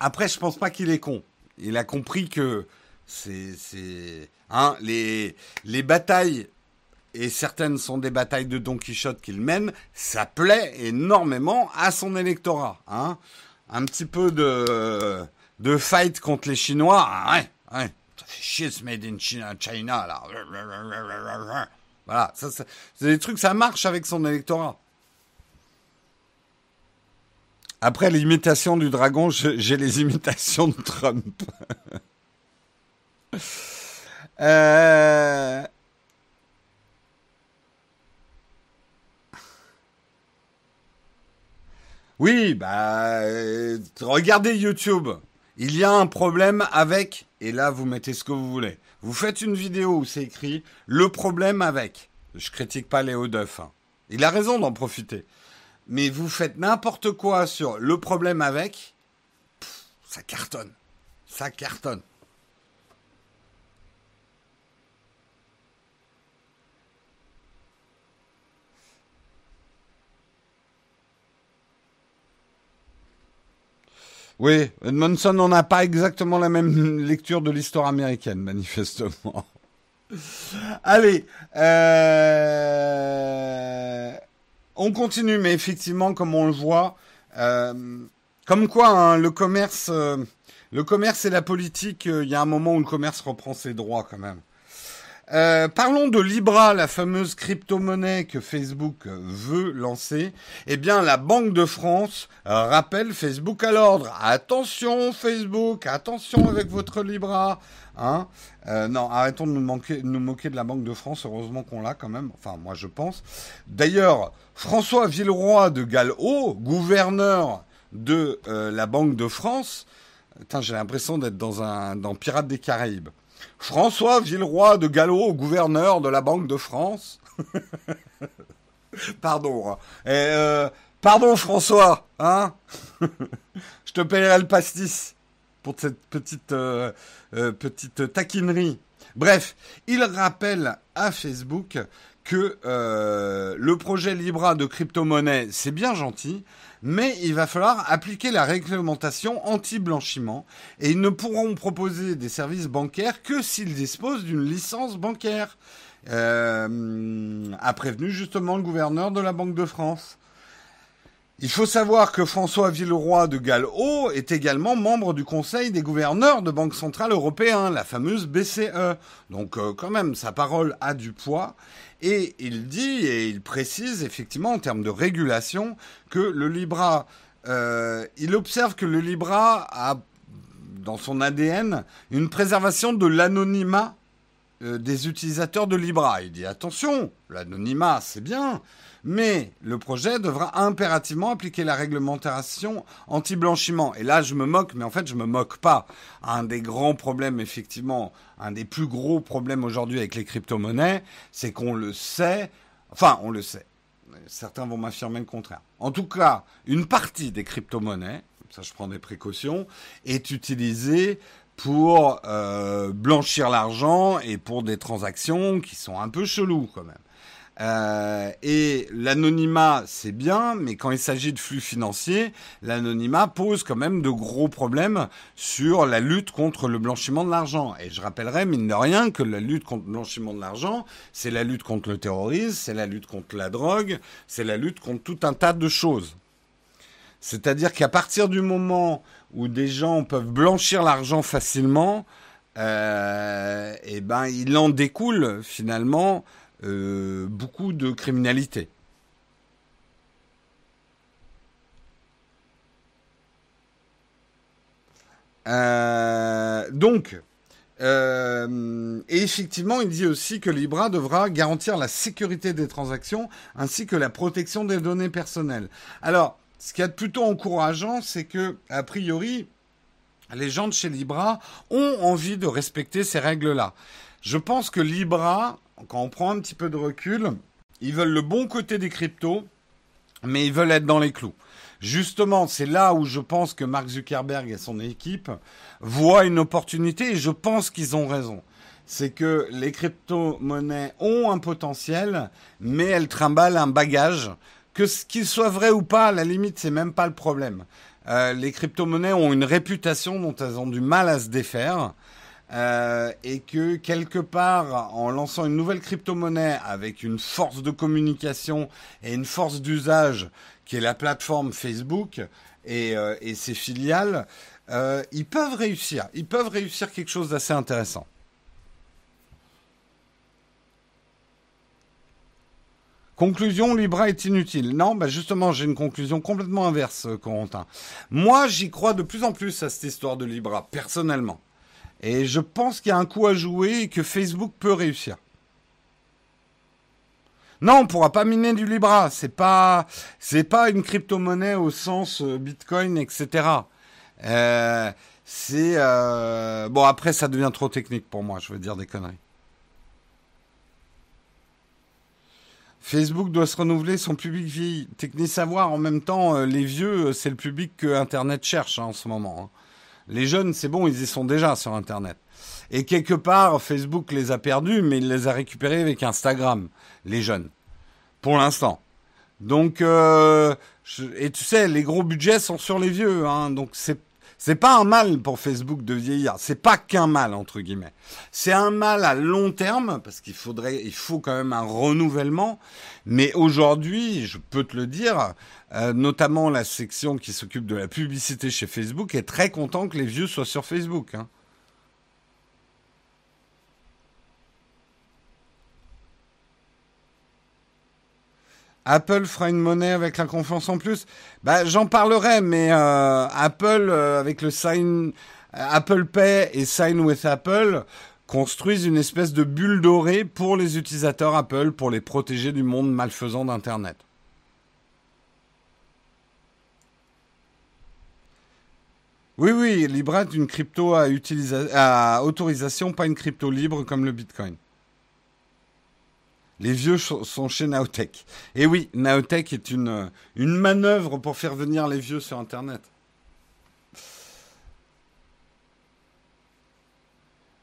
Après, je pense pas qu'il est con. Il a compris que c'est, c'est, hein, les batailles, et certaines sont des batailles de Don Quichotte qu'il mène, ça plaît énormément à son électorat. Hein. Un petit peu de, de fight contre les Chinois, ah ouais, ouais. Ça fait chier ce made in China, China là. Voilà, ça, c'est des trucs, ça marche avec son électorat. Après l'imitation du dragon, j'ai les imitations de Trump. euh... Oui, bah, euh, regardez YouTube. Il y a un problème avec, et là vous mettez ce que vous voulez. Vous faites une vidéo où c'est écrit le problème avec. Je critique pas Léo Duff. Hein. Il a raison d'en profiter. Mais vous faites n'importe quoi sur le problème avec, ça cartonne. Ça cartonne. Oui, Edmondson, on n'a pas exactement la même lecture de l'histoire américaine, manifestement. Allez, euh, on continue, mais effectivement, comme on le voit, euh, comme quoi hein, le commerce, euh, le commerce et la politique, il y a un moment où le commerce reprend ses droits quand même. Euh, parlons de Libra, la fameuse crypto-monnaie que Facebook veut lancer. Eh bien, la Banque de France rappelle Facebook à l'ordre. Attention Facebook, attention avec votre Libra. Hein euh, non, arrêtons de nous, moquer de la Banque de France. Heureusement qu'on l'a quand même. Enfin, moi je pense. D'ailleurs, François Villeroy de Galhaud, gouverneur de euh, la Banque de France. j'ai l'impression d'être dans un dans Pirates des Caraïbes. François Villeroy de Gallo, gouverneur de la Banque de France. pardon. Hein. Euh, pardon François, hein Je te paierai le pastis pour cette petite, euh, euh, petite taquinerie. Bref, il rappelle à Facebook que le projet Libra de crypto-monnaie, c'est bien gentil, mais il va falloir appliquer la réglementation anti-blanchiment et ils ne pourront proposer des services bancaires que s'ils disposent d'une licence bancaire. Euh, a prévenu justement le gouverneur de la Banque de France. Il faut savoir que François Villeroy de Galhaud est également membre du Conseil des gouverneurs de Banque Centrale Européen, la fameuse BCE. Donc euh, quand même, sa parole a du poids. Et il dit et il précise effectivement en termes de régulation que le Libra, euh, il observe que le Libra a dans son ADN une préservation de l'anonymat euh, des utilisateurs de Libra. Il dit attention, l'anonymat c'est bien, mais le projet devra impérativement appliquer la réglementation anti-blanchiment. Et là, je me moque, mais en fait, je me moque pas. Un des grands problèmes, effectivement, un des plus gros problèmes aujourd'hui avec les crypto-monnaies, c'est qu'on le sait, enfin, on le sait. Certains vont m'affirmer le contraire. En tout cas, une partie des crypto-monnaies, ça je prends des précautions, est utilisée pour euh, blanchir l'argent et pour des transactions qui sont un peu cheloues quand même. Euh, et l'anonymat, c'est bien, mais quand il s'agit de flux financiers, l'anonymat pose quand même de gros problèmes sur la lutte contre le blanchiment de l'argent. Et je rappellerai, mine de rien, que la lutte contre le blanchiment de l'argent, c'est la lutte contre le terrorisme, c'est la lutte contre la drogue, c'est la lutte contre tout un tas de choses. C'est-à-dire qu'à partir du moment où des gens peuvent blanchir l'argent facilement, euh, eh ben il en découle finalement euh, beaucoup de criminalité. Euh, donc, euh, et effectivement, il dit aussi que Libra devra garantir la sécurité des transactions ainsi que la protection des données personnelles. Alors, ce qui est plutôt encourageant, c'est que, a priori, les gens de chez Libra ont envie de respecter ces règles-là. Je pense que Libra quand on prend un petit peu de recul, ils veulent le bon côté des cryptos, mais ils veulent être dans les clous. Justement, c'est là où je pense que Mark Zuckerberg et son équipe voient une opportunité et je pense qu'ils ont raison. C'est que les crypto-monnaies ont un potentiel, mais elles trimballent un bagage. Que ce qu'il soit vrai ou pas, à la limite, c'est même pas le problème. Euh, les crypto-monnaies ont une réputation dont elles ont du mal à se défaire. Euh, et que quelque part, en lançant une nouvelle crypto-monnaie avec une force de communication et une force d'usage qui est la plateforme Facebook et, euh, ses filiales, euh, ils peuvent réussir. Ils peuvent réussir quelque chose d'assez intéressant. Conclusion, Libra est inutile. Non, bah justement, j'ai une conclusion complètement inverse, Corentin. Moi, j'y crois de plus en plus à cette histoire de Libra, personnellement. Et je pense qu'il y a un coup à jouer et que Facebook peut réussir. Non, on pourra pas miner du Libra. C'est pas, pas une crypto-monnaie au sens euh, Bitcoin, etc. Euh, c'est euh, bon. Après, ça devient trop technique pour moi. Je veux dire des conneries. Facebook doit se renouveler, son public vieillit. Technique savoir, en même temps, les vieux, c'est le public que Internet cherche hein, en ce moment. Hein. Les jeunes, c'est bon, ils y sont déjà sur Internet. Et quelque part, Facebook les a perdus, mais il les a récupérés avec Instagram, les jeunes. Pour l'instant. Donc, euh, et tu sais, les gros budgets sont sur les vieux, hein, donc c'est c'est pas un mal pour Facebook de vieillir. C'est pas qu'un mal entre guillemets. C'est un mal à long terme parce qu'il faudrait, il faut quand même un renouvellement. Mais aujourd'hui, je peux te le dire, euh, notamment la section qui s'occupe de la publicité chez Facebook est très content que les vieux soient sur Facebook. Hein. Apple fera une monnaie avec la confiance en plus. Bah, j'en parlerai, mais euh, Apple euh, avec le sign Apple Pay et Sign with Apple construisent une espèce de bulle dorée pour les utilisateurs Apple pour les protéger du monde malfaisant d'Internet. Oui, oui, Libra est une crypto à autorisation, pas une crypto libre comme le Bitcoin. Les vieux sont chez Naotech. Et oui, Naotech est une, une manœuvre pour faire venir les vieux sur Internet.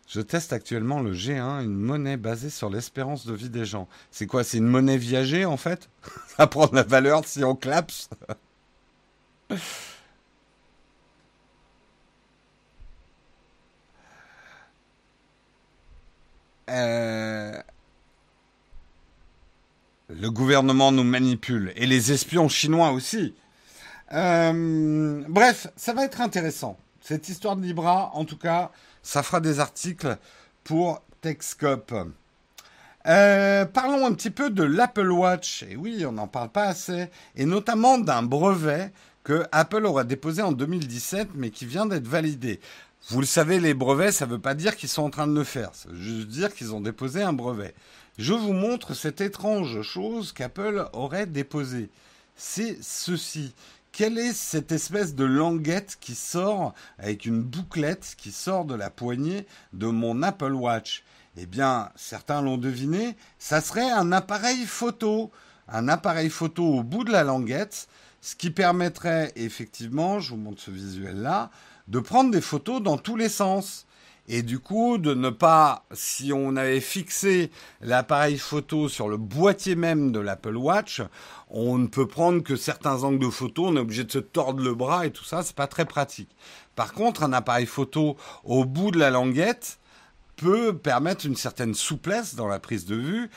Je teste actuellement le G1, une monnaie basée sur l'espérance de vie des gens. C'est quoi C'est une monnaie viagée en fait? Ça prend de la valeur si on clapse euh... Le gouvernement nous manipule et les espions chinois aussi. Euh, bref, ça va être intéressant. Cette histoire de Libra, en tout cas, ça fera des articles pour Techscope. Euh, parlons un petit peu de l'Apple Watch. Et oui, on n'en parle pas assez. Et notamment d'un brevet que Apple aura déposé en 2017, mais qui vient d'être validé. Vous le savez, les brevets, ça ne veut pas dire qu'ils sont en train de le faire. Ça veut juste dire qu'ils ont déposé un brevet. Je vous montre cette étrange chose qu'Apple aurait déposée. C'est ceci. Quelle est cette espèce de languette qui sort avec une bouclette qui sort de la poignée de mon Apple Watch? Eh bien, certains l'ont deviné, ça serait un appareil photo. Un appareil photo au bout de la languette, ce qui permettrait effectivement, je vous montre ce visuel-là, de prendre des photos dans tous les sens. Et du coup, de ne pas, si on avait fixé l'appareil photo sur le boîtier même de l'Apple Watch, on ne peut prendre que certains angles de photo, on est obligé de se tordre le bras et tout ça, c'est pas très pratique. Par contre, un appareil photo au bout de la languette peut permettre une certaine souplesse dans la prise de vue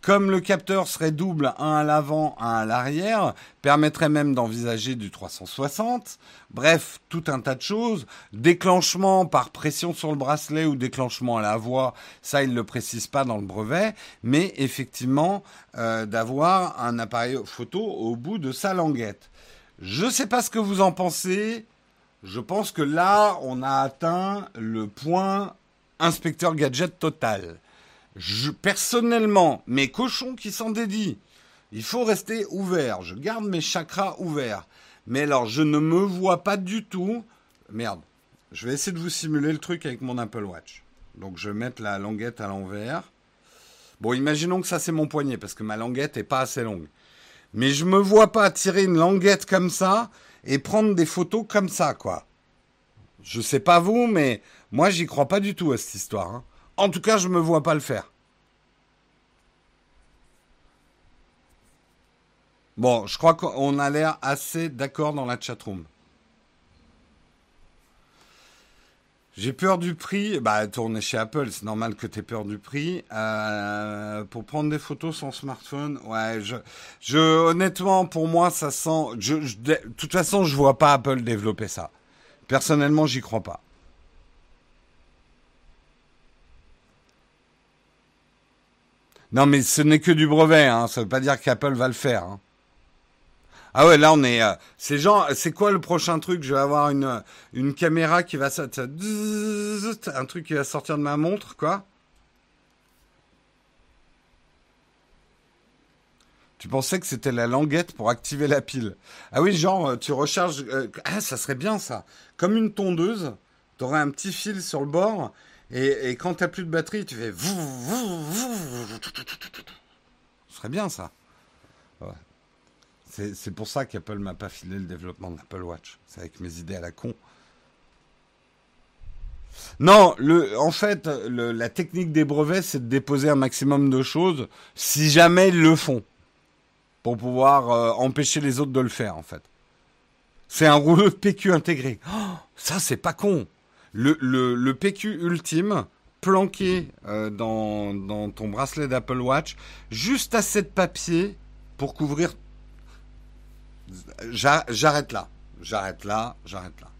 comme le capteur serait double, un à l'avant, un à l'arrière, permettrait même d'envisager du 360. Bref, tout un tas de choses. Déclenchement par pression sur le bracelet ou déclenchement à la voix, ça il ne le précise pas dans le brevet, mais effectivement euh, d'avoir un appareil photo au bout de sa languette. Je ne sais pas ce que vous en pensez. Je pense que là, on a atteint le point inspecteur gadget total personnellement, mes cochons qui s'en dédient, il faut rester ouvert. Je garde mes chakras ouverts. Mais alors, je ne me vois pas du tout. Merde. Je vais essayer de vous simuler le truc avec mon Apple Watch. Donc, je vais mettre la languette à l'envers. Bon, imaginons que ça, c'est mon poignet, parce que ma languette n'est pas assez longue. Mais je me vois pas tirer une languette comme ça et prendre des photos comme ça, quoi. Je sais pas vous, mais moi, j'y crois pas du tout à cette histoire. Hein. En tout cas, je ne me vois pas le faire. Bon, je crois qu'on a l'air assez d'accord dans la chatroom. J'ai peur du prix. Bah, tourner chez Apple, c'est normal que tu aies peur du prix. Euh, pour prendre des photos sans smartphone, ouais, je, je, honnêtement, pour moi, ça sent. de toute façon, je vois pas Apple développer ça. Personnellement, j'y crois pas. Non, mais ce n'est que du brevet, hein. ça ne veut pas dire qu'Apple va le faire. Hein. Ah ouais, là on est. Euh, c'est quoi le prochain truc? Je vais avoir une caméra qui va un truc qui va sortir de ma montre, quoi. Tu pensais que c'était la languette pour activer la pile. Ah oui, genre, euh, tu recharges. Euh, ah, ça serait bien ça. Comme une tondeuse, tu aurais un petit fil sur le bord et, quand tu n'as plus de batterie, tu fais. Ce serait bien ça. C'est pour ça qu'Apple m'a pas filé le développement de l'Apple Watch. C'est avec mes idées à la con. Non, le, en fait, la technique des brevets, c'est de déposer un maximum de choses, si jamais ils le font, pour pouvoir euh, empêcher les autres de le faire, en fait. C'est un rouleau de PQ intégré. Oh, ça, c'est pas con le, PQ ultime planqué euh, dans, ton bracelet d'Apple Watch, juste assez de papier pour couvrir. J'arrête là. J'arrête là. J'arrête là.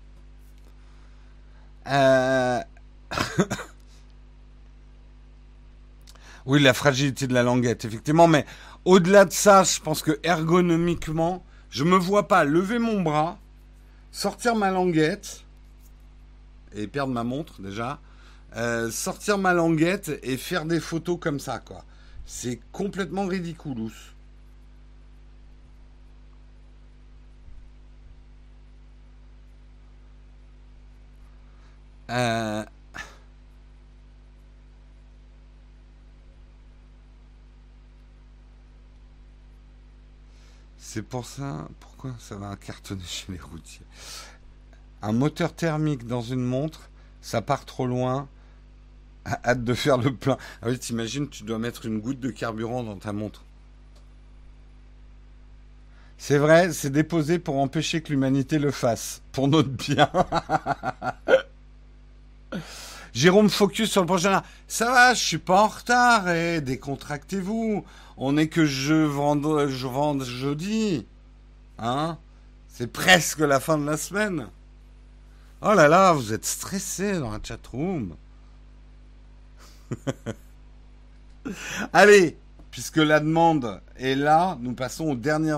Euh, oui, la fragilité de la languette, effectivement. Mais au-delà de ça, je pense que ergonomiquement, je me vois pas lever mon bras, sortir ma languette et perdre ma montre déjà. Euh, sortir ma languette et faire des photos comme ça, quoi. C'est complètement ridicule. Euh... C'est pour ça, pourquoi ça va cartonner chez les routiers? Un moteur thermique dans une montre, ça part trop loin. Hâte de faire le plein. Ah oui, t'imagines, tu dois mettre une goutte de carburant dans ta montre. C'est vrai, c'est déposé pour empêcher que l'humanité le fasse, pour notre bien. Jérôme Focus sur le prochain. Ça va, je suis pas en retard et décontractez-vous. On est que je vends, je jeudi. Hein C'est presque la fin de la semaine. Oh là là, vous êtes stressé dans la chatroom. Allez, puisque la demande est là, nous passons au dernier,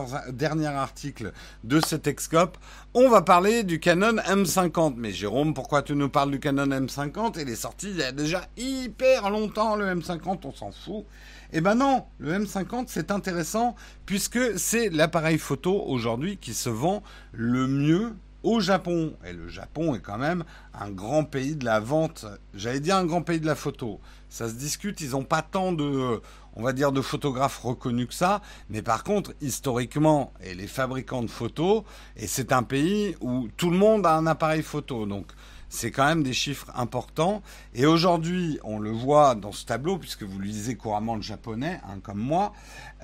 article de cet Excope. On va parler du Canon M50. Mais Jérôme, pourquoi tu nous parles du Canon M50 Il est sorti il y a déjà hyper longtemps, le M50, on s'en fout. Eh ben non, le M50 c'est intéressant puisque c'est l'appareil photo aujourd'hui qui se vend le mieux au Japon. Et le Japon est quand même un grand pays de la vente. J'allais dire un grand pays de la photo. Ça se discute, ils n'ont pas tant de, on va dire, de photographes reconnus que ça. Mais par contre, historiquement, et les fabricants de photos, et c'est un pays où tout le monde a un appareil photo. Donc, c'est quand même des chiffres importants. Et aujourd'hui, on le voit dans ce tableau, puisque vous lisez couramment le japonais, hein, comme moi,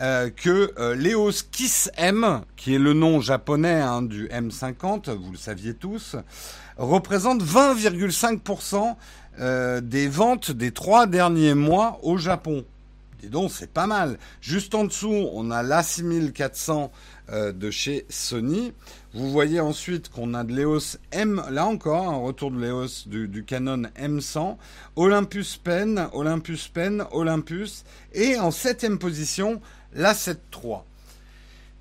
euh, que euh, l'EOS Kiss M, qui est le nom japonais hein, du M50, vous le saviez tous, représente 20,5% euh, des ventes des trois derniers mois au Japon. Dis donc, c'est pas mal. Juste en dessous, on a l'A6400 euh, de chez Sony. Vous voyez ensuite qu'on a de l'EOS M, là encore, un retour de l'EOS du, Canon M100, Olympus Pen, Olympus Pen, Olympus, et en septième position, la 7 III.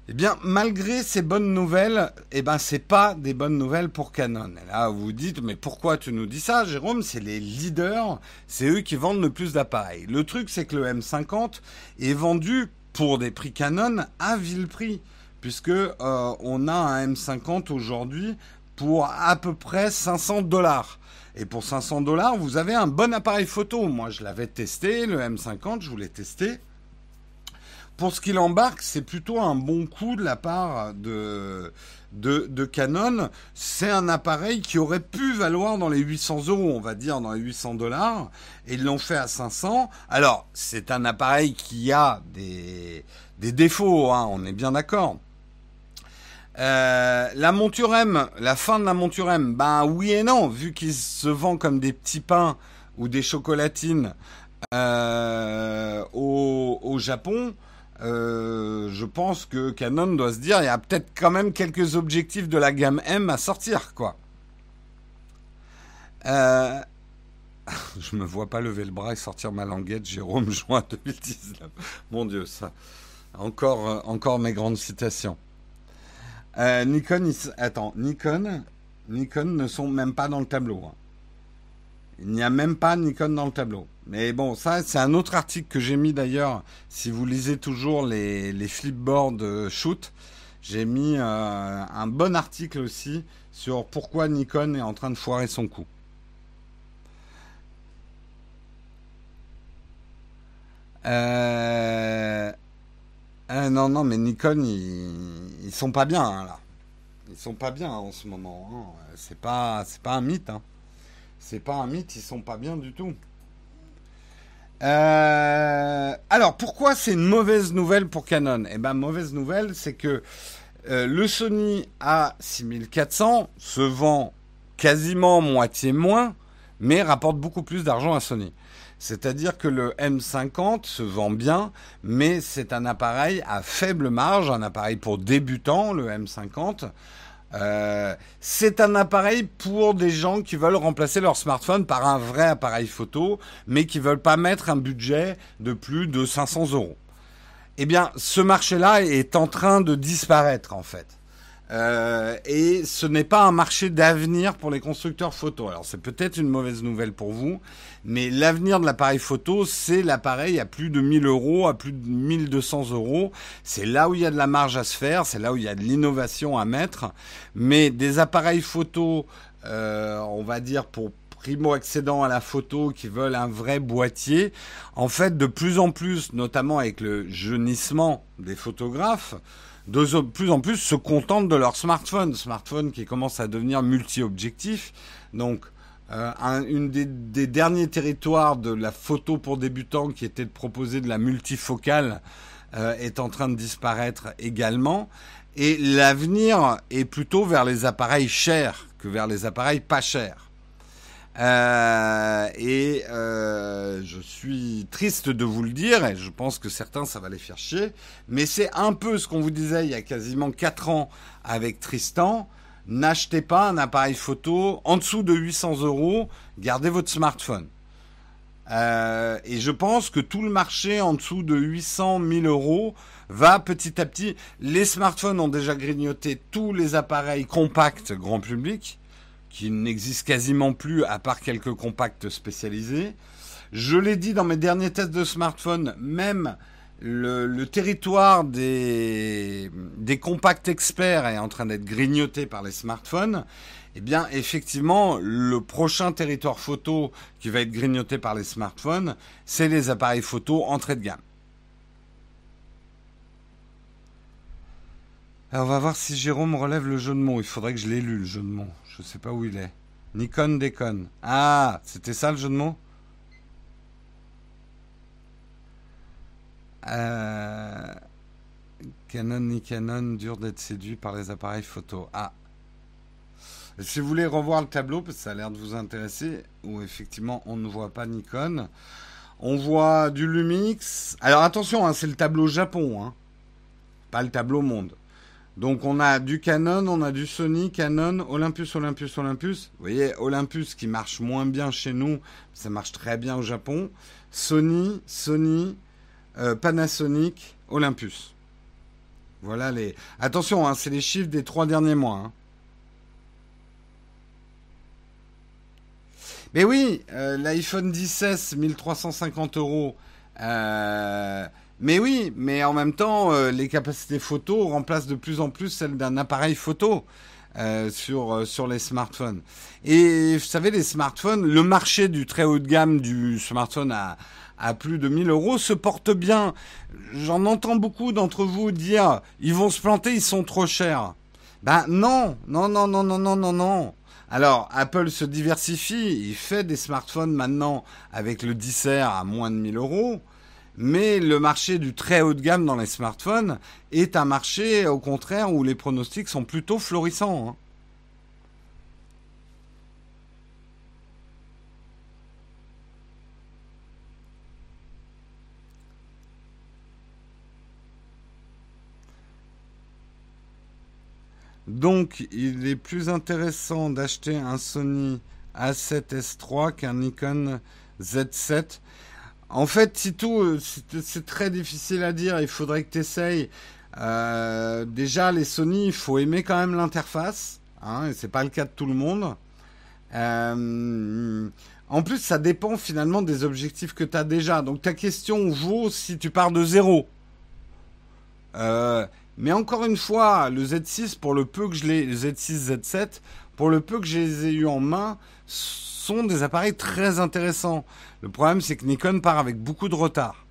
Eh bien, malgré ces bonnes nouvelles, eh ben, c'est pas des bonnes nouvelles pour Canon. Et là, vous vous dites, mais pourquoi tu nous dis ça, Jérôme? C'est les leaders, c'est eux qui vendent le plus d'appareils. Le truc, c'est que le M50 est vendu pour des prix Canon à vil prix, puisque euh, on a un M50 aujourd'hui pour à peu près 500 dollars. Et pour 500 dollars, vous avez un bon appareil photo. Moi, je l'avais testé, le M50, je voulais tester. Pour ce qu'il embarque, c'est plutôt un bon coup de la part de, Canon. C'est un appareil qui aurait pu valoir dans les 800 euros, on va dire dans les 800 dollars, et ils l'ont fait à 500. Alors, c'est un appareil qui a des, des défauts, hein, on est bien d'accord. Euh, la monture M, la fin de la monture M, ben oui et non, vu qu'il se vend comme des petits pains ou des chocolatines euh, au, Japon, euh, je pense que Canon doit se dire, il y a peut-être quand même quelques objectifs de la gamme M à sortir, quoi. Euh... Je me vois pas lever le bras et sortir ma languette, Jérôme, juin 2019. Mon Dieu, ça. Encore, encore mes grandes citations. Euh, Nikon, attends, Nikon, Nikon ne sont même pas dans le tableau. Hein. Il n'y a même pas Nikon dans le tableau. Mais bon, ça, c'est un autre article que j'ai mis d'ailleurs. Si vous lisez toujours les, flipboards euh, shoot, j'ai mis euh, un bon article aussi sur pourquoi Nikon est en train de foirer son coup. Non, non, mais Nikon, ils, ils sont pas bien hein, là. Ils sont pas bien en ce moment. Hein. C'est pas, c'est pas un mythe. Hein. C'est pas un mythe. Ils sont pas bien du tout. Euh, alors, pourquoi c'est une mauvaise nouvelle pour Canon? Eh ben, mauvaise nouvelle, c'est que euh, le Sony A6400 se vend quasiment moitié moins, mais rapporte beaucoup plus d'argent à Sony. C'est-à-dire que le M50 se vend bien, mais c'est un appareil à faible marge, un appareil pour débutants, le M50. Euh, c'est un appareil pour des gens qui veulent remplacer leur smartphone par un vrai appareil photo, mais qui veulent pas mettre un budget de plus de 500 euros. Eh bien, ce marché-là est en train de disparaître en fait. Euh, et ce n'est pas un marché d'avenir pour les constructeurs photo. Alors c'est peut-être une mauvaise nouvelle pour vous, mais l'avenir de l'appareil photo, c'est l'appareil à plus de 1000 euros, à plus de 1200 euros. C'est là où il y a de la marge à se faire, c'est là où il y a de l'innovation à mettre. Mais des appareils photo, euh, on va dire pour primo-accédants à la photo qui veulent un vrai boîtier, en fait, de plus en plus, notamment avec le jeunissement des photographes, de plus en plus se contentent de leur smartphone, smartphone qui commence à devenir multi-objectif. Donc, euh, un une des, derniers territoires de la photo pour débutants qui était de proposer de la multifocale euh, est en train de disparaître également. Et l'avenir est plutôt vers les appareils chers que vers les appareils pas chers. Euh, et euh, je suis triste de vous le dire, et je pense que certains, ça va les faire chier, mais c'est un peu ce qu'on vous disait il y a quasiment 4 ans avec Tristan. N'achetez pas un appareil photo en dessous de 800 euros, gardez votre smartphone. Euh, et je pense que tout le marché en dessous de 800 000 euros va petit à petit. Les smartphones ont déjà grignoté tous les appareils compacts grand public, qui n'existent quasiment plus à part quelques compacts spécialisés. Je l'ai dit dans mes derniers tests de smartphones, même le, territoire des, des compacts experts est en train d'être grignoté par les smartphones. Eh bien, effectivement, le prochain territoire photo qui va être grignoté par les smartphones, c'est les appareils photo entrée de gamme. Alors, on va voir si Jérôme relève le jeu de mots. Il faudrait que je l'ai lu, le jeu de mots. Je ne sais pas où il est. Nikon déconne. Ah, c'était ça le jeu de mots? Euh... Canon ni Canon, dur d'être séduit par les appareils photo. Ah. Si vous voulez revoir le tableau, parce que ça a l'air de vous intéresser, où effectivement on ne voit pas Nikon. On voit du Lumix. Alors attention, hein, c'est le tableau Japon, hein. pas le tableau monde. Donc on a du Canon, on a du Sony, Canon, Olympus, Olympus, Olympus. Vous voyez, Olympus qui marche moins bien chez nous, ça marche très bien au Japon. Sony, Sony, euh, Panasonic, Olympus. Voilà les. Attention, hein, c'est les chiffres des trois derniers mois. Hein. Mais oui, euh, l'iPhone 16, 1350 euros. Euh, mais oui, mais en même temps, euh, les capacités photo remplacent de plus en plus celles d'un appareil photo euh, sur, euh, sur les smartphones. Et vous savez, les smartphones, le marché du très haut de gamme du smartphone à, à plus de 1000 euros se porte bien. J'en entends beaucoup d'entre vous dire, ils vont se planter, ils sont trop chers. Ben non, non, non, non, non, non, non, non. Alors, Apple se diversifie, il fait des smartphones maintenant avec le 10 à moins de 1000 euros. Mais le marché du très haut de gamme dans les smartphones est un marché, au contraire, où les pronostics sont plutôt florissants. Hein. Donc, il est plus intéressant d'acheter un Sony A7S3 qu'un Nikon Z7. En fait, si tout, euh, c'est très difficile à dire. Il faudrait que tu essayes. Euh, déjà, les Sony, il faut aimer quand même l'interface. Hein, et c'est pas le cas de tout le monde. Euh, en plus, ça dépend finalement des objectifs que tu as déjà. Donc ta question vaut si tu pars de zéro. mais encore une fois, le Z6, pour le peu que je l'ai, le Z6, Z7, pour le peu que je les ai eu en main, sont des appareils très intéressants. Le problème, c'est que Nikon part avec beaucoup de retard.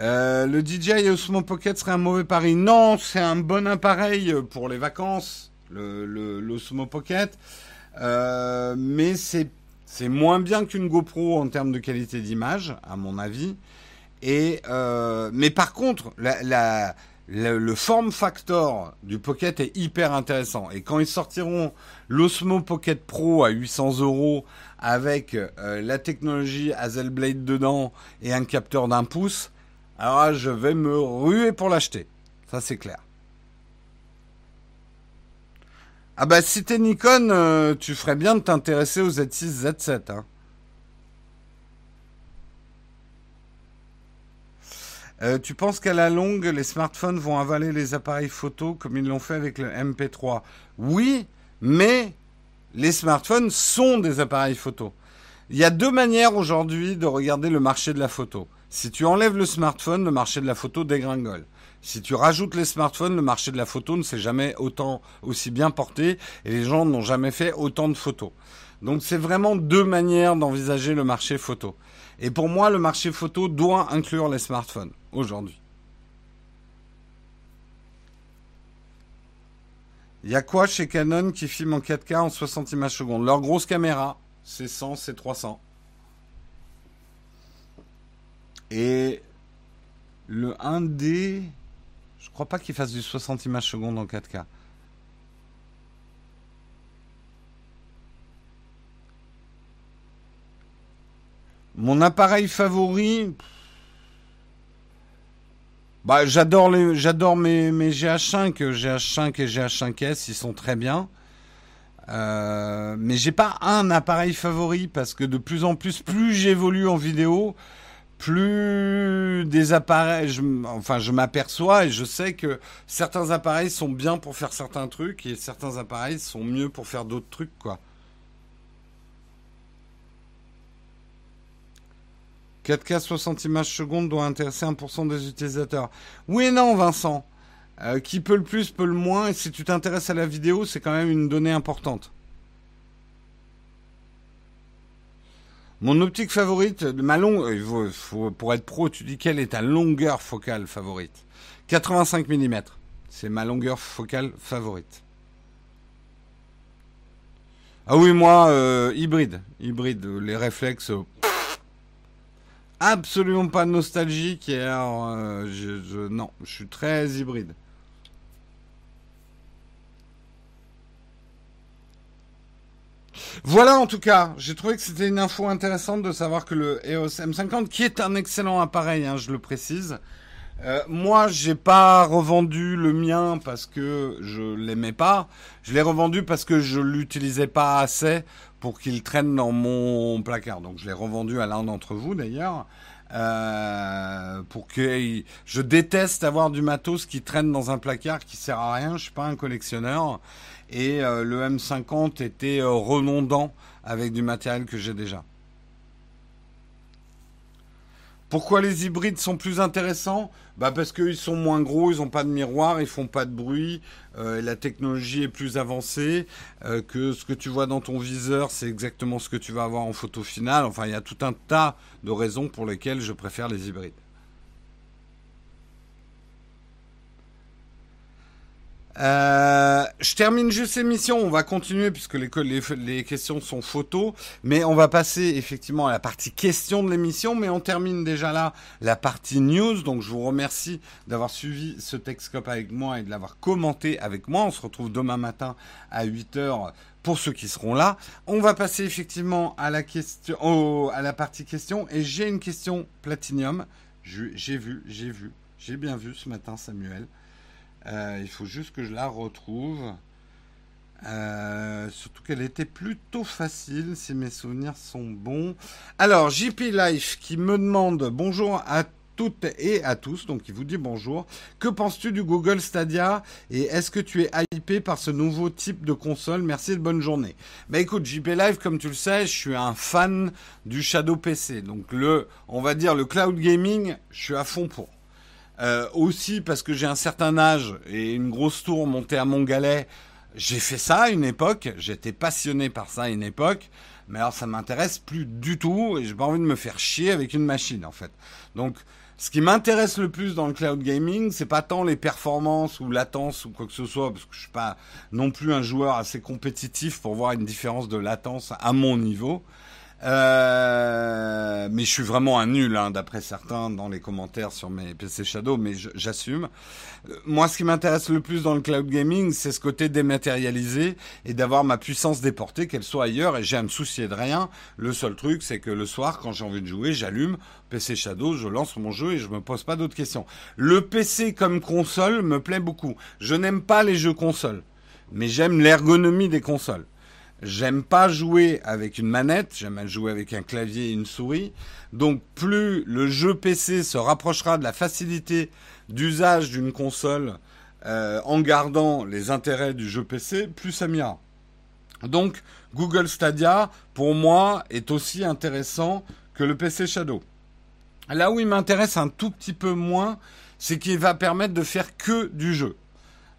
Euh, le DJI Osmo Pocket serait un mauvais pari. Non, c'est un bon appareil pour les vacances, l'Osmo Pocket. Euh, mais c'est moins bien qu'une GoPro en termes de qualité d'image, à mon avis. Et euh, mais par contre, la, le, form factor du Pocket est hyper intéressant. Et quand ils sortiront l'Osmo Pocket Pro à 800 euros avec euh, la technologie Hazelblade dedans et un capteur d'un pouce, alors je vais me ruer pour l'acheter. Ça, c'est clair. Ah bah si t'es Nikon, euh, tu ferais bien de t'intéresser aux Z6, Z7. Hein. Euh, tu penses qu'à la longue, les smartphones vont avaler les appareils photo comme ils l'ont fait avec le MP3 Oui, mais les smartphones sont des appareils photo. Il y a deux manières aujourd'hui de regarder le marché de la photo. Si tu enlèves le smartphone, le marché de la photo dégringole. Si tu rajoutes les smartphones, le marché de la photo ne s'est jamais autant aussi bien porté et les gens n'ont jamais fait autant de photos. Donc c'est vraiment deux manières d'envisager le marché photo. Et pour moi, le marché photo doit inclure les smartphones aujourd'hui. Il y a quoi chez Canon qui filme en 4K en 60 images secondes? Leur grosse caméra, c'est 100, c'est 300. Et le 1D, je crois pas qu'il fasse du 60 images secondes en 4K. Mon appareil favori, bah, j'adore mes, mes GH5, GH5 et GH5S, ils sont très bien. Euh, mais j'ai pas un appareil favori parce que de plus en plus, plus j'évolue en vidéo, plus des appareils, enfin, je m'aperçois et je sais que certains appareils sont bien pour faire certains trucs et certains appareils sont mieux pour faire d'autres trucs, quoi. 4K 60 images secondes doit intéresser 1% des utilisateurs. Oui et non, Vincent. Euh, qui peut le plus, peut le moins. Et si tu t'intéresses à la vidéo, c'est quand même une donnée importante. Mon optique favorite, ma longue, euh, pour être pro, tu dis quelle est ta longueur focale favorite? 85 mm. C'est ma longueur focale favorite. Ah oui, moi, euh, hybride. Hybride, les réflexes absolument pas nostalgique et alors, je, non, je suis très hybride. Voilà en tout cas, j'ai trouvé que c'était une info intéressante de savoir que le EOS M50, qui est un excellent appareil, hein, je le précise, euh, moi j'ai pas revendu le mien parce que je l'aimais pas, je l'ai revendu parce que je l'utilisais pas assez pour qu'il traîne dans mon placard. Donc je l'ai revendu à l'un d'entre vous d'ailleurs. Euh, pour que je déteste avoir du matos qui traîne dans un placard qui sert à rien. Je suis pas un collectionneur et euh, le M50 était euh, redondant avec du matériel que j'ai déjà. Pourquoi les hybrides sont plus intéressants? Bah Parce qu'ils sont moins gros, ils n'ont pas de miroir, ils font pas de bruit, euh, la technologie est plus avancée, que ce que tu vois dans ton viseur, c'est exactement ce que tu vas avoir en photo finale. Enfin, il y a tout un tas de raisons pour lesquelles je préfère les hybrides. Euh, je termine juste l'émission. On va continuer puisque les, questions sont photos, mais on va passer effectivement à la partie questions de l'émission. Mais on termine déjà là la partie news. Donc je vous remercie d'avoir suivi ce Texcope avec moi et de l'avoir commenté avec moi. On se retrouve demain matin à 8 h pour ceux qui seront là. On va passer effectivement à la question, à la partie questions. Et j'ai une question Platinium. J'ai vu, j'ai vu, j'ai bien vu ce matin, Samuel. Euh, il faut juste que je la retrouve. Euh, surtout qu'elle était plutôt facile, si mes souvenirs sont bons. Alors, JP Life qui me demande bonjour à toutes et à tous, donc il vous dit bonjour. Que penses-tu du Google Stadia et est-ce que tu es hypé par ce nouveau type de console? Merci et bonne journée. Bah écoute, JP Live, comme tu le sais, je suis un fan du Shadow PC. Donc le, on va dire le cloud gaming, je suis à fond pour. Euh, aussi parce que j'ai un certain âge et une grosse tour montée à mon galet. J'ai fait ça à une époque, j'étais passionné par ça à une époque, mais alors ça m'intéresse plus du tout et j'ai pas envie de me faire chier avec une machine en fait. Donc ce qui m'intéresse le plus dans le cloud gaming, c'est pas tant les performances ou latence ou quoi que ce soit, parce que je suis pas non plus un joueur assez compétitif pour voir une différence de latence à mon niveau. Euh, mais je suis vraiment un nul, hein, d'après certains dans les commentaires sur mes PC Shadow, mais j'assume. Euh, moi, ce qui m'intéresse le plus dans le cloud gaming, c'est ce côté dématérialisé et d'avoir ma puissance déportée, qu'elle soit ailleurs, et j'ai à me soucier de rien. Le seul truc, c'est que le soir, quand j'ai envie de jouer, j'allume PC Shadow, je lance mon jeu et je me pose pas d'autres questions. Le PC comme console me plaît beaucoup. Je n'aime pas les jeux consoles, mais j'aime l'ergonomie des consoles. J'aime pas jouer avec une manette, j'aime jouer avec un clavier et une souris. Donc plus le jeu PC se rapprochera de la facilité d'usage d'une console euh, en gardant les intérêts du jeu PC, plus ça m'ira. Donc Google Stadia, pour moi, est aussi intéressant que le PC Shadow. Là où il m'intéresse un tout petit peu moins, c'est qu'il va permettre de faire que du jeu.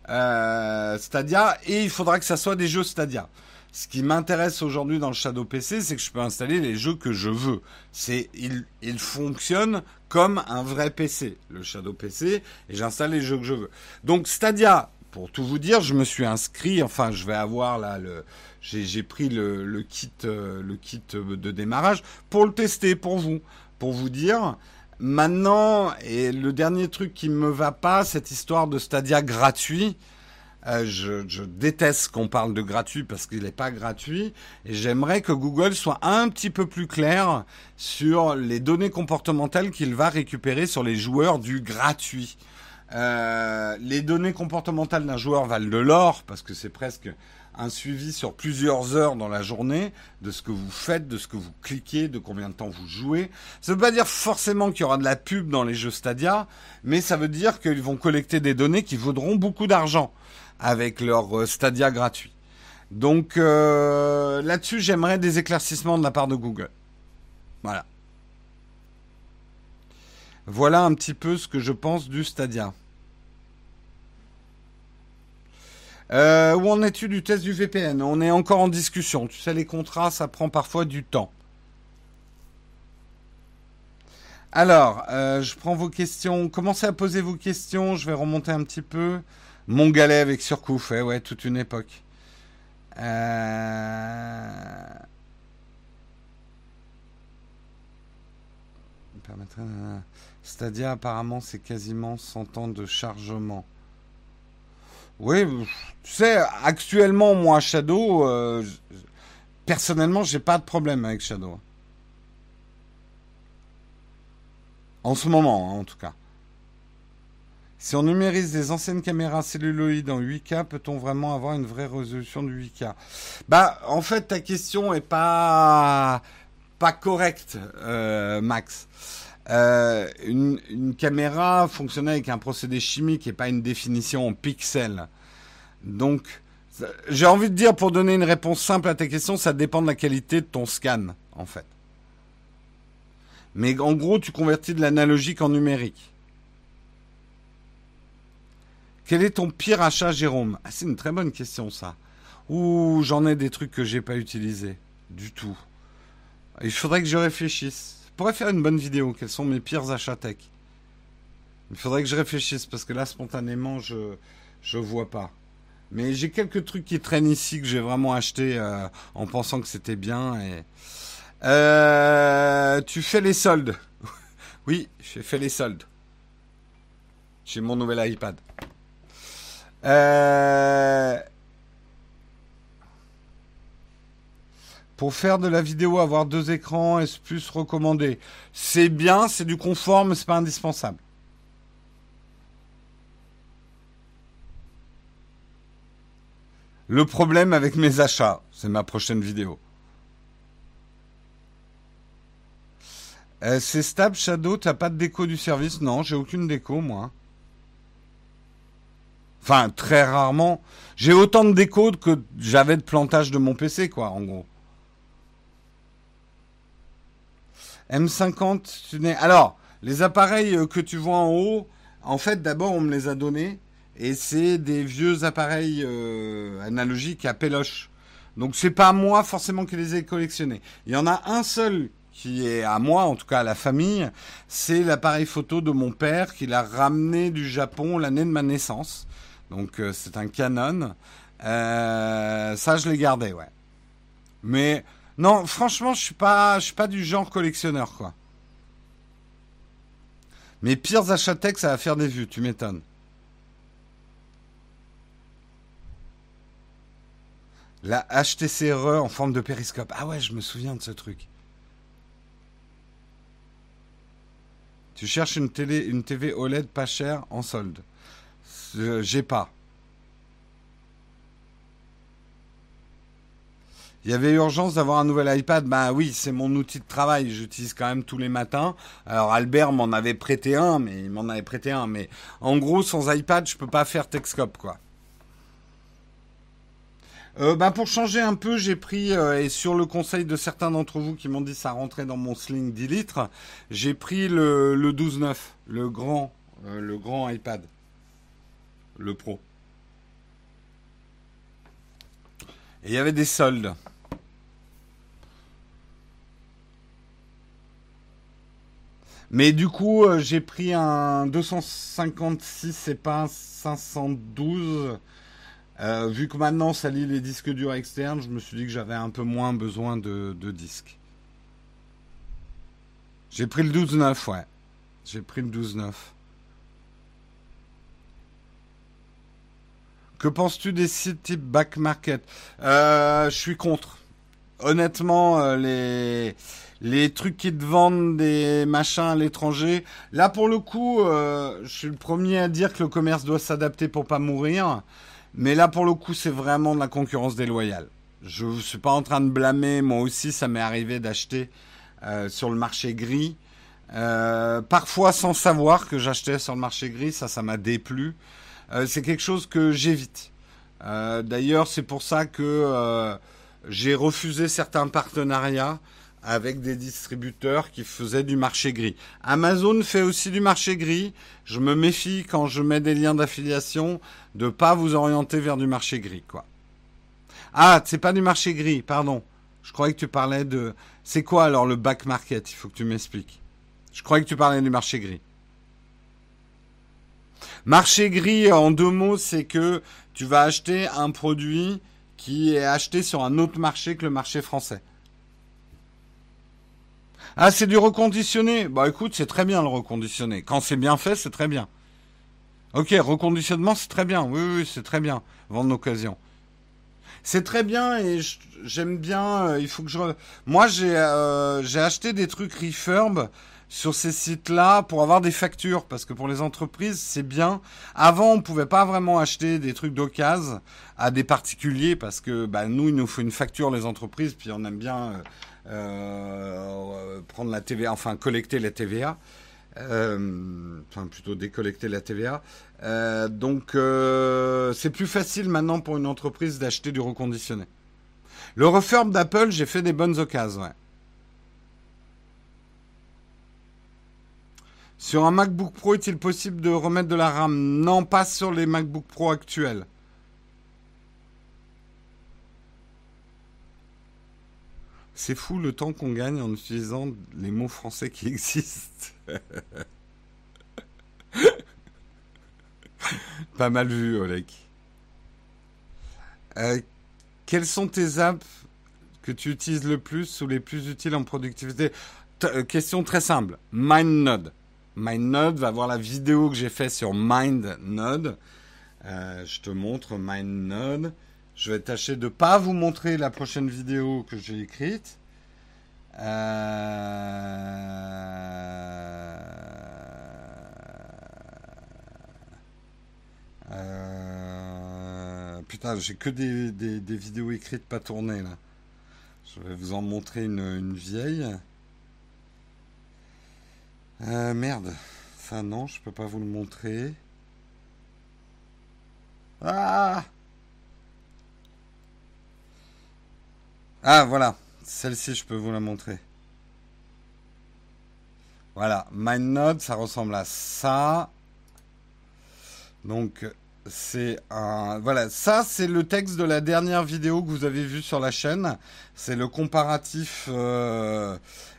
Euh, Stadia, et il faudra que ça soit des jeux Stadia. Ce qui m'intéresse aujourd'hui dans le Shadow PC, c'est que je peux installer les jeux que je veux. C'est, il, il fonctionne comme un vrai PC, le Shadow PC, et j'installe les jeux que je veux. Donc Stadia, pour tout vous dire, je me suis inscrit, enfin je vais avoir là le, j'ai pris le, le kit, euh, le kit de démarrage pour le tester pour vous, pour vous dire. Maintenant, et le dernier truc qui me va pas, cette histoire de Stadia gratuit. Euh, je, déteste qu'on parle de gratuit parce qu'il n'est pas gratuit. Et j'aimerais que Google soit un petit peu plus clair sur les données comportementales qu'il va récupérer sur les joueurs du gratuit. Euh, les données comportementales d'un joueur valent de l'or parce que c'est presque un suivi sur plusieurs heures dans la journée de ce que vous faites, de ce que vous cliquez, de combien de temps vous jouez. Ça ne veut pas dire forcément qu'il y aura de la pub dans les jeux Stadia, mais ça veut dire qu'ils vont collecter des données qui vaudront beaucoup d'argent avec leur euh, Stadia gratuit. Donc euh, là-dessus, j'aimerais des éclaircissements de la part de Google. Voilà. Voilà un petit peu ce que je pense du Stadia. Euh, où en es-tu du test du VPN On est encore en discussion. Tu sais, les contrats, ça prend parfois du temps. Alors, je prends vos questions. Commencez à poser vos questions. Je vais remonter un petit peu. Mon galet avec Surcouf, eh ouais, toute une époque. Euh... Stadia, apparemment, c'est quasiment 100 ans de chargement. Oui, tu sais, actuellement, moi, Shadow, euh, personnellement, j'ai pas de problème avec Shadow. En ce moment, hein, en tout cas. Si on numérise des anciennes caméras celluloïdes en 8K, peut-on vraiment avoir une vraie résolution de 8K Bah, en fait, ta question est pas pas correcte, euh, Max. Euh, une, caméra fonctionnait avec un procédé chimique et pas une définition en pixels. Donc, j'ai envie de dire, pour donner une réponse simple à ta question, ça dépend de la qualité de ton scan, en fait. Mais en gros, tu convertis de l'analogique en numérique. Quel est ton pire achat, Jérôme ah, C'est une très bonne question, ça. Ou j'en ai des trucs que j'ai pas utilisés. Du tout. Il faudrait que je réfléchisse. Je pourrais faire une bonne vidéo. Quels sont mes pires achats tech Il faudrait que je réfléchisse parce que là, spontanément, je je vois pas. Mais j'ai quelques trucs qui traînent ici que j'ai vraiment acheté euh, en pensant que c'était bien. Euh, tu fais les soldes. oui, j'ai fait les soldes. J'ai mon nouvel iPad. Euh... Pour faire de la vidéo, avoir deux écrans, est-ce plus recommandé? C'est bien, c'est du confort, mais c'est pas indispensable. Le problème avec mes achats, c'est ma prochaine vidéo. Euh, c'est stable Shadow, t'as pas de déco du service? Non, j'ai aucune déco moi. Enfin, très rarement. J'ai autant de déco que j'avais de plantage de mon PC, quoi, en gros. M50, tu n'es. Alors, les appareils euh, que tu vois en haut, en fait, d'abord, on me les a donnés. Et c'est des vieux appareils euh, analogiques à péloche. Donc, c'est pas moi forcément qui les ai collectionnés. Il y en a un seul qui est à moi, en tout cas à la famille. C'est l'appareil photo de mon père qu'il a ramené du Japon l'année de ma naissance. Donc, euh, c'est un Canon. ça, je l'ai gardé, ouais. Mais non, franchement, je suis pas, suis pas du genre collectionneur, quoi. Mes pires achats tech, ça va faire des vues, tu m'étonnes. La HTC RE en forme de périscope. Ah ouais, je me souviens de ce truc. Tu cherches une télé, une TV OLED pas chère en solde. J'ai pas. Il y avait urgence d'avoir un nouvel iPad. Ben oui, c'est mon outil de travail. J'utilise quand même tous les matins. Alors Albert m'en avait prêté un, mais il m'en avait prêté un. Mais en gros, sans iPad, je peux pas faire Texcope, quoi. Euh, ben pour changer un peu, j'ai pris, euh, et sur le conseil de certains d'entre vous qui m'ont dit ça rentrait dans mon sling 10 litres, j'ai pris le, le 12.9, le grand, euh, le grand iPad, le Pro. Et il y avait des soldes. Mais du coup, euh, j'ai pris un 256 et pas un 512. Euh, vu que maintenant ça lit les disques durs externes, je me suis dit que j'avais un peu moins besoin de, disques. J'ai pris le 12.9, ouais. J'ai pris le 12.9. Que penses-tu des sites type back market? Euh, Je suis contre. Honnêtement, les les trucs qui te vendent des machins à l'étranger. Là, pour le coup, euh, je suis le premier à dire que le commerce doit s'adapter pour pas mourir. Mais là, pour le coup, c'est vraiment de la concurrence déloyale. Je ne suis pas en train de blâmer. Moi aussi, ça m'est arrivé d'acheter euh, sur le marché gris. Euh, parfois sans savoir que j'achetais sur le marché gris, ça, ça m'a déplu. Euh, c'est quelque chose que j'évite. D'ailleurs, c'est pour ça que j'ai refusé certains partenariats avec des distributeurs qui faisaient du marché gris. Amazon fait aussi du marché gris. Je me méfie quand je mets des liens d'affiliation de pas vous orienter vers du marché gris, quoi. Ah, c'est pas du marché gris, pardon. Je croyais que tu parlais de. C'est quoi alors le back market? Il faut que tu m'expliques. Je croyais que tu parlais du marché gris. Marché gris, en deux mots, c'est que tu vas acheter un produit qui est acheté sur un autre marché que le marché français. Ah, c'est du reconditionné. Bah écoute, c'est très bien le reconditionné. Quand c'est bien fait, c'est très bien. Ok, reconditionnement, c'est très bien. Oui, oui, c'est très bien. Vendre d'occasion. C'est très bien et j'aime bien. Euh, il faut que je. Moi, j'ai euh, j'ai acheté des trucs refurb sur ces sites-là pour avoir des factures parce que pour les entreprises c'est bien. Avant on pouvait pas vraiment acheter des trucs d'occasion à des particuliers parce que bah, nous il nous faut une facture les entreprises puis on aime bien euh, euh prendre la TVA, enfin collecter la TVA. Euh, enfin plutôt décollecter la TVA. Donc c'est plus facile maintenant pour une entreprise d'acheter du reconditionné. Le refurb d'Apple, j'ai fait des bonnes occasions. Ouais. Sur un MacBook Pro, est-il possible de remettre de la RAM? Non, pas sur les MacBook Pro actuels. C'est fou le temps qu'on gagne en utilisant les mots français qui existent. Pas mal vu, Oleg. Euh, quelles sont tes apps que tu utilises le plus ou les plus utiles en productivité? Euh, Question très simple. MindNode. MindNode va voir la vidéo que j'ai faite sur MindNode. Euh, je te montre MindNode. Je vais tâcher de ne pas vous montrer la prochaine vidéo que j'ai écrite. Euh, putain, j'ai que des, vidéos écrites pas tournées là. Je vais vous en montrer une, vieille. Euh, merde. Ça non, je peux pas vous le montrer. Ah Ah voilà. Celle-ci, je peux vous la montrer. Voilà. MindNode, ça ressemble à ça. Donc, c'est un voilà ça c'est le texte de la dernière vidéo que vous avez vue sur la chaîne. C'est le comparatif euh,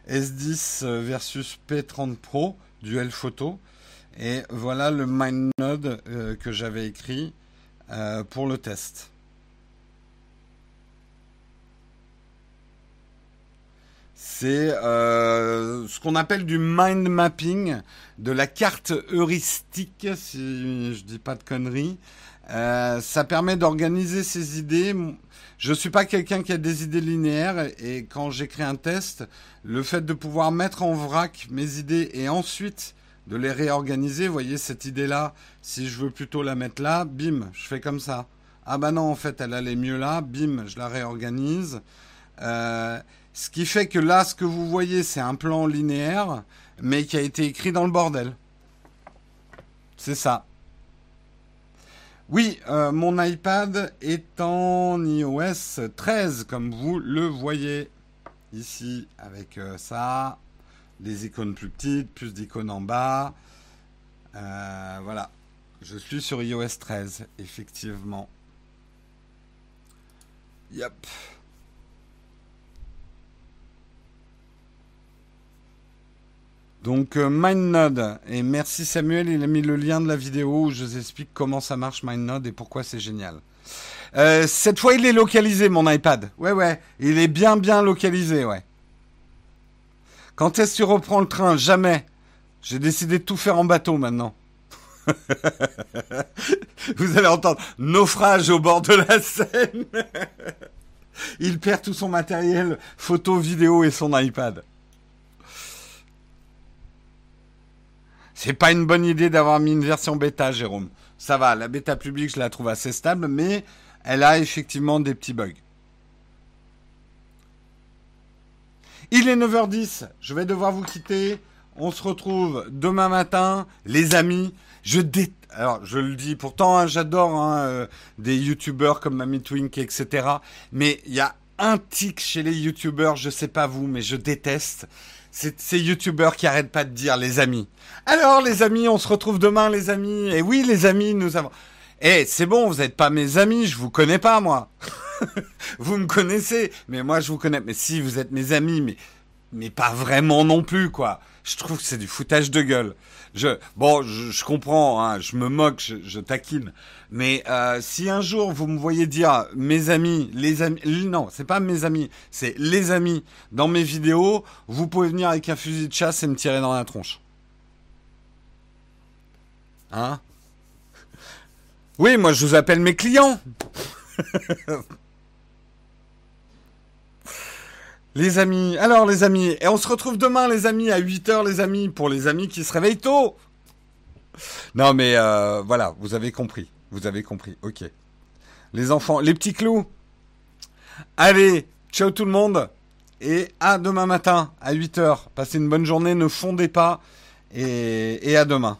S10 versus P30 Pro duel photo. Et voilà le MindNode euh, que j'avais écrit euh, pour le test c'est ce qu'on appelle du mind mapping de la carte heuristique, si je dis pas de conneries. Euh, ça permet d'organiser ses idées. Je suis pas quelqu'un qui a des idées linéaires et quand j'écris un test, le fait de pouvoir mettre en vrac mes idées et ensuite de les réorganiser, vous voyez cette idée-là, si je veux plutôt la mettre là, bim, je fais comme ça. Ah bah non, en fait, elle allait mieux là, bim, je la réorganise. Euh, ce qui fait que là, ce que vous voyez, c'est un plan linéaire mais qui a été écrit dans le bordel. C'est ça. Oui, euh, mon iPad est en iOS 13, comme vous le voyez ici, avec euh, ça, des icônes plus petites, plus d'icônes en bas. Euh, voilà, je suis sur iOS 13, effectivement. Yep. Donc euh, MindNode, et merci Samuel, il a mis le lien de la vidéo où je vous explique comment ça marche MindNode et pourquoi c'est génial. Euh, cette fois, il est localisé, mon iPad. Ouais, ouais, il est bien, bien localisé, ouais. Quand est-ce que tu reprends le train? Jamais. J'ai décidé de tout faire en bateau maintenant. Vous allez entendre naufrage au bord de la Seine. il perd tout son matériel, photo, vidéo et son iPad. C'est pas une bonne idée d'avoir mis une version bêta, Jérôme. ça va. La bêta publique, je la trouve assez stable, mais elle a effectivement des petits bugs. Il est 9h10, je vais devoir vous quitter. On se retrouve demain matin, les amis. Je dé... Alors, je le dis, pourtant, hein, j'adore hein, euh, des youtubeurs comme Mamie Twink, etc. Mais il y a un tic chez les youtubeurs, je sais pas vous, mais je déteste. Ces youtubeurs qui arrêtent pas de dire les amis. Alors, les amis, on se retrouve demain, les amis. Et oui, les amis, nous avons... Eh, c'est bon, vous n'êtes pas mes amis, je vous connais pas, moi. vous me connaissez, mais moi, je vous connais. Mais si, vous êtes mes amis, mais, mais pas vraiment non plus, quoi je trouve que c'est du foutage de gueule. Je, bon, je, comprends, hein, je me moque, je, taquine. Mais euh, si un jour vous me voyez dire mes amis, les amis, non, c'est pas mes amis, c'est les amis dans mes vidéos, vous pouvez venir avec un fusil de chasse et me tirer dans la tronche. Hein? Oui, moi je vous appelle mes clients. Les amis, alors les amis, et on se retrouve demain les amis à 8h les amis, pour les amis qui se réveillent tôt. Non mais euh, voilà, vous avez compris, vous avez compris, ok. Les enfants, les petits clous. Allez, ciao tout le monde, et à demain matin à 8h. Passez une bonne journée, ne fondez pas, et, et à demain.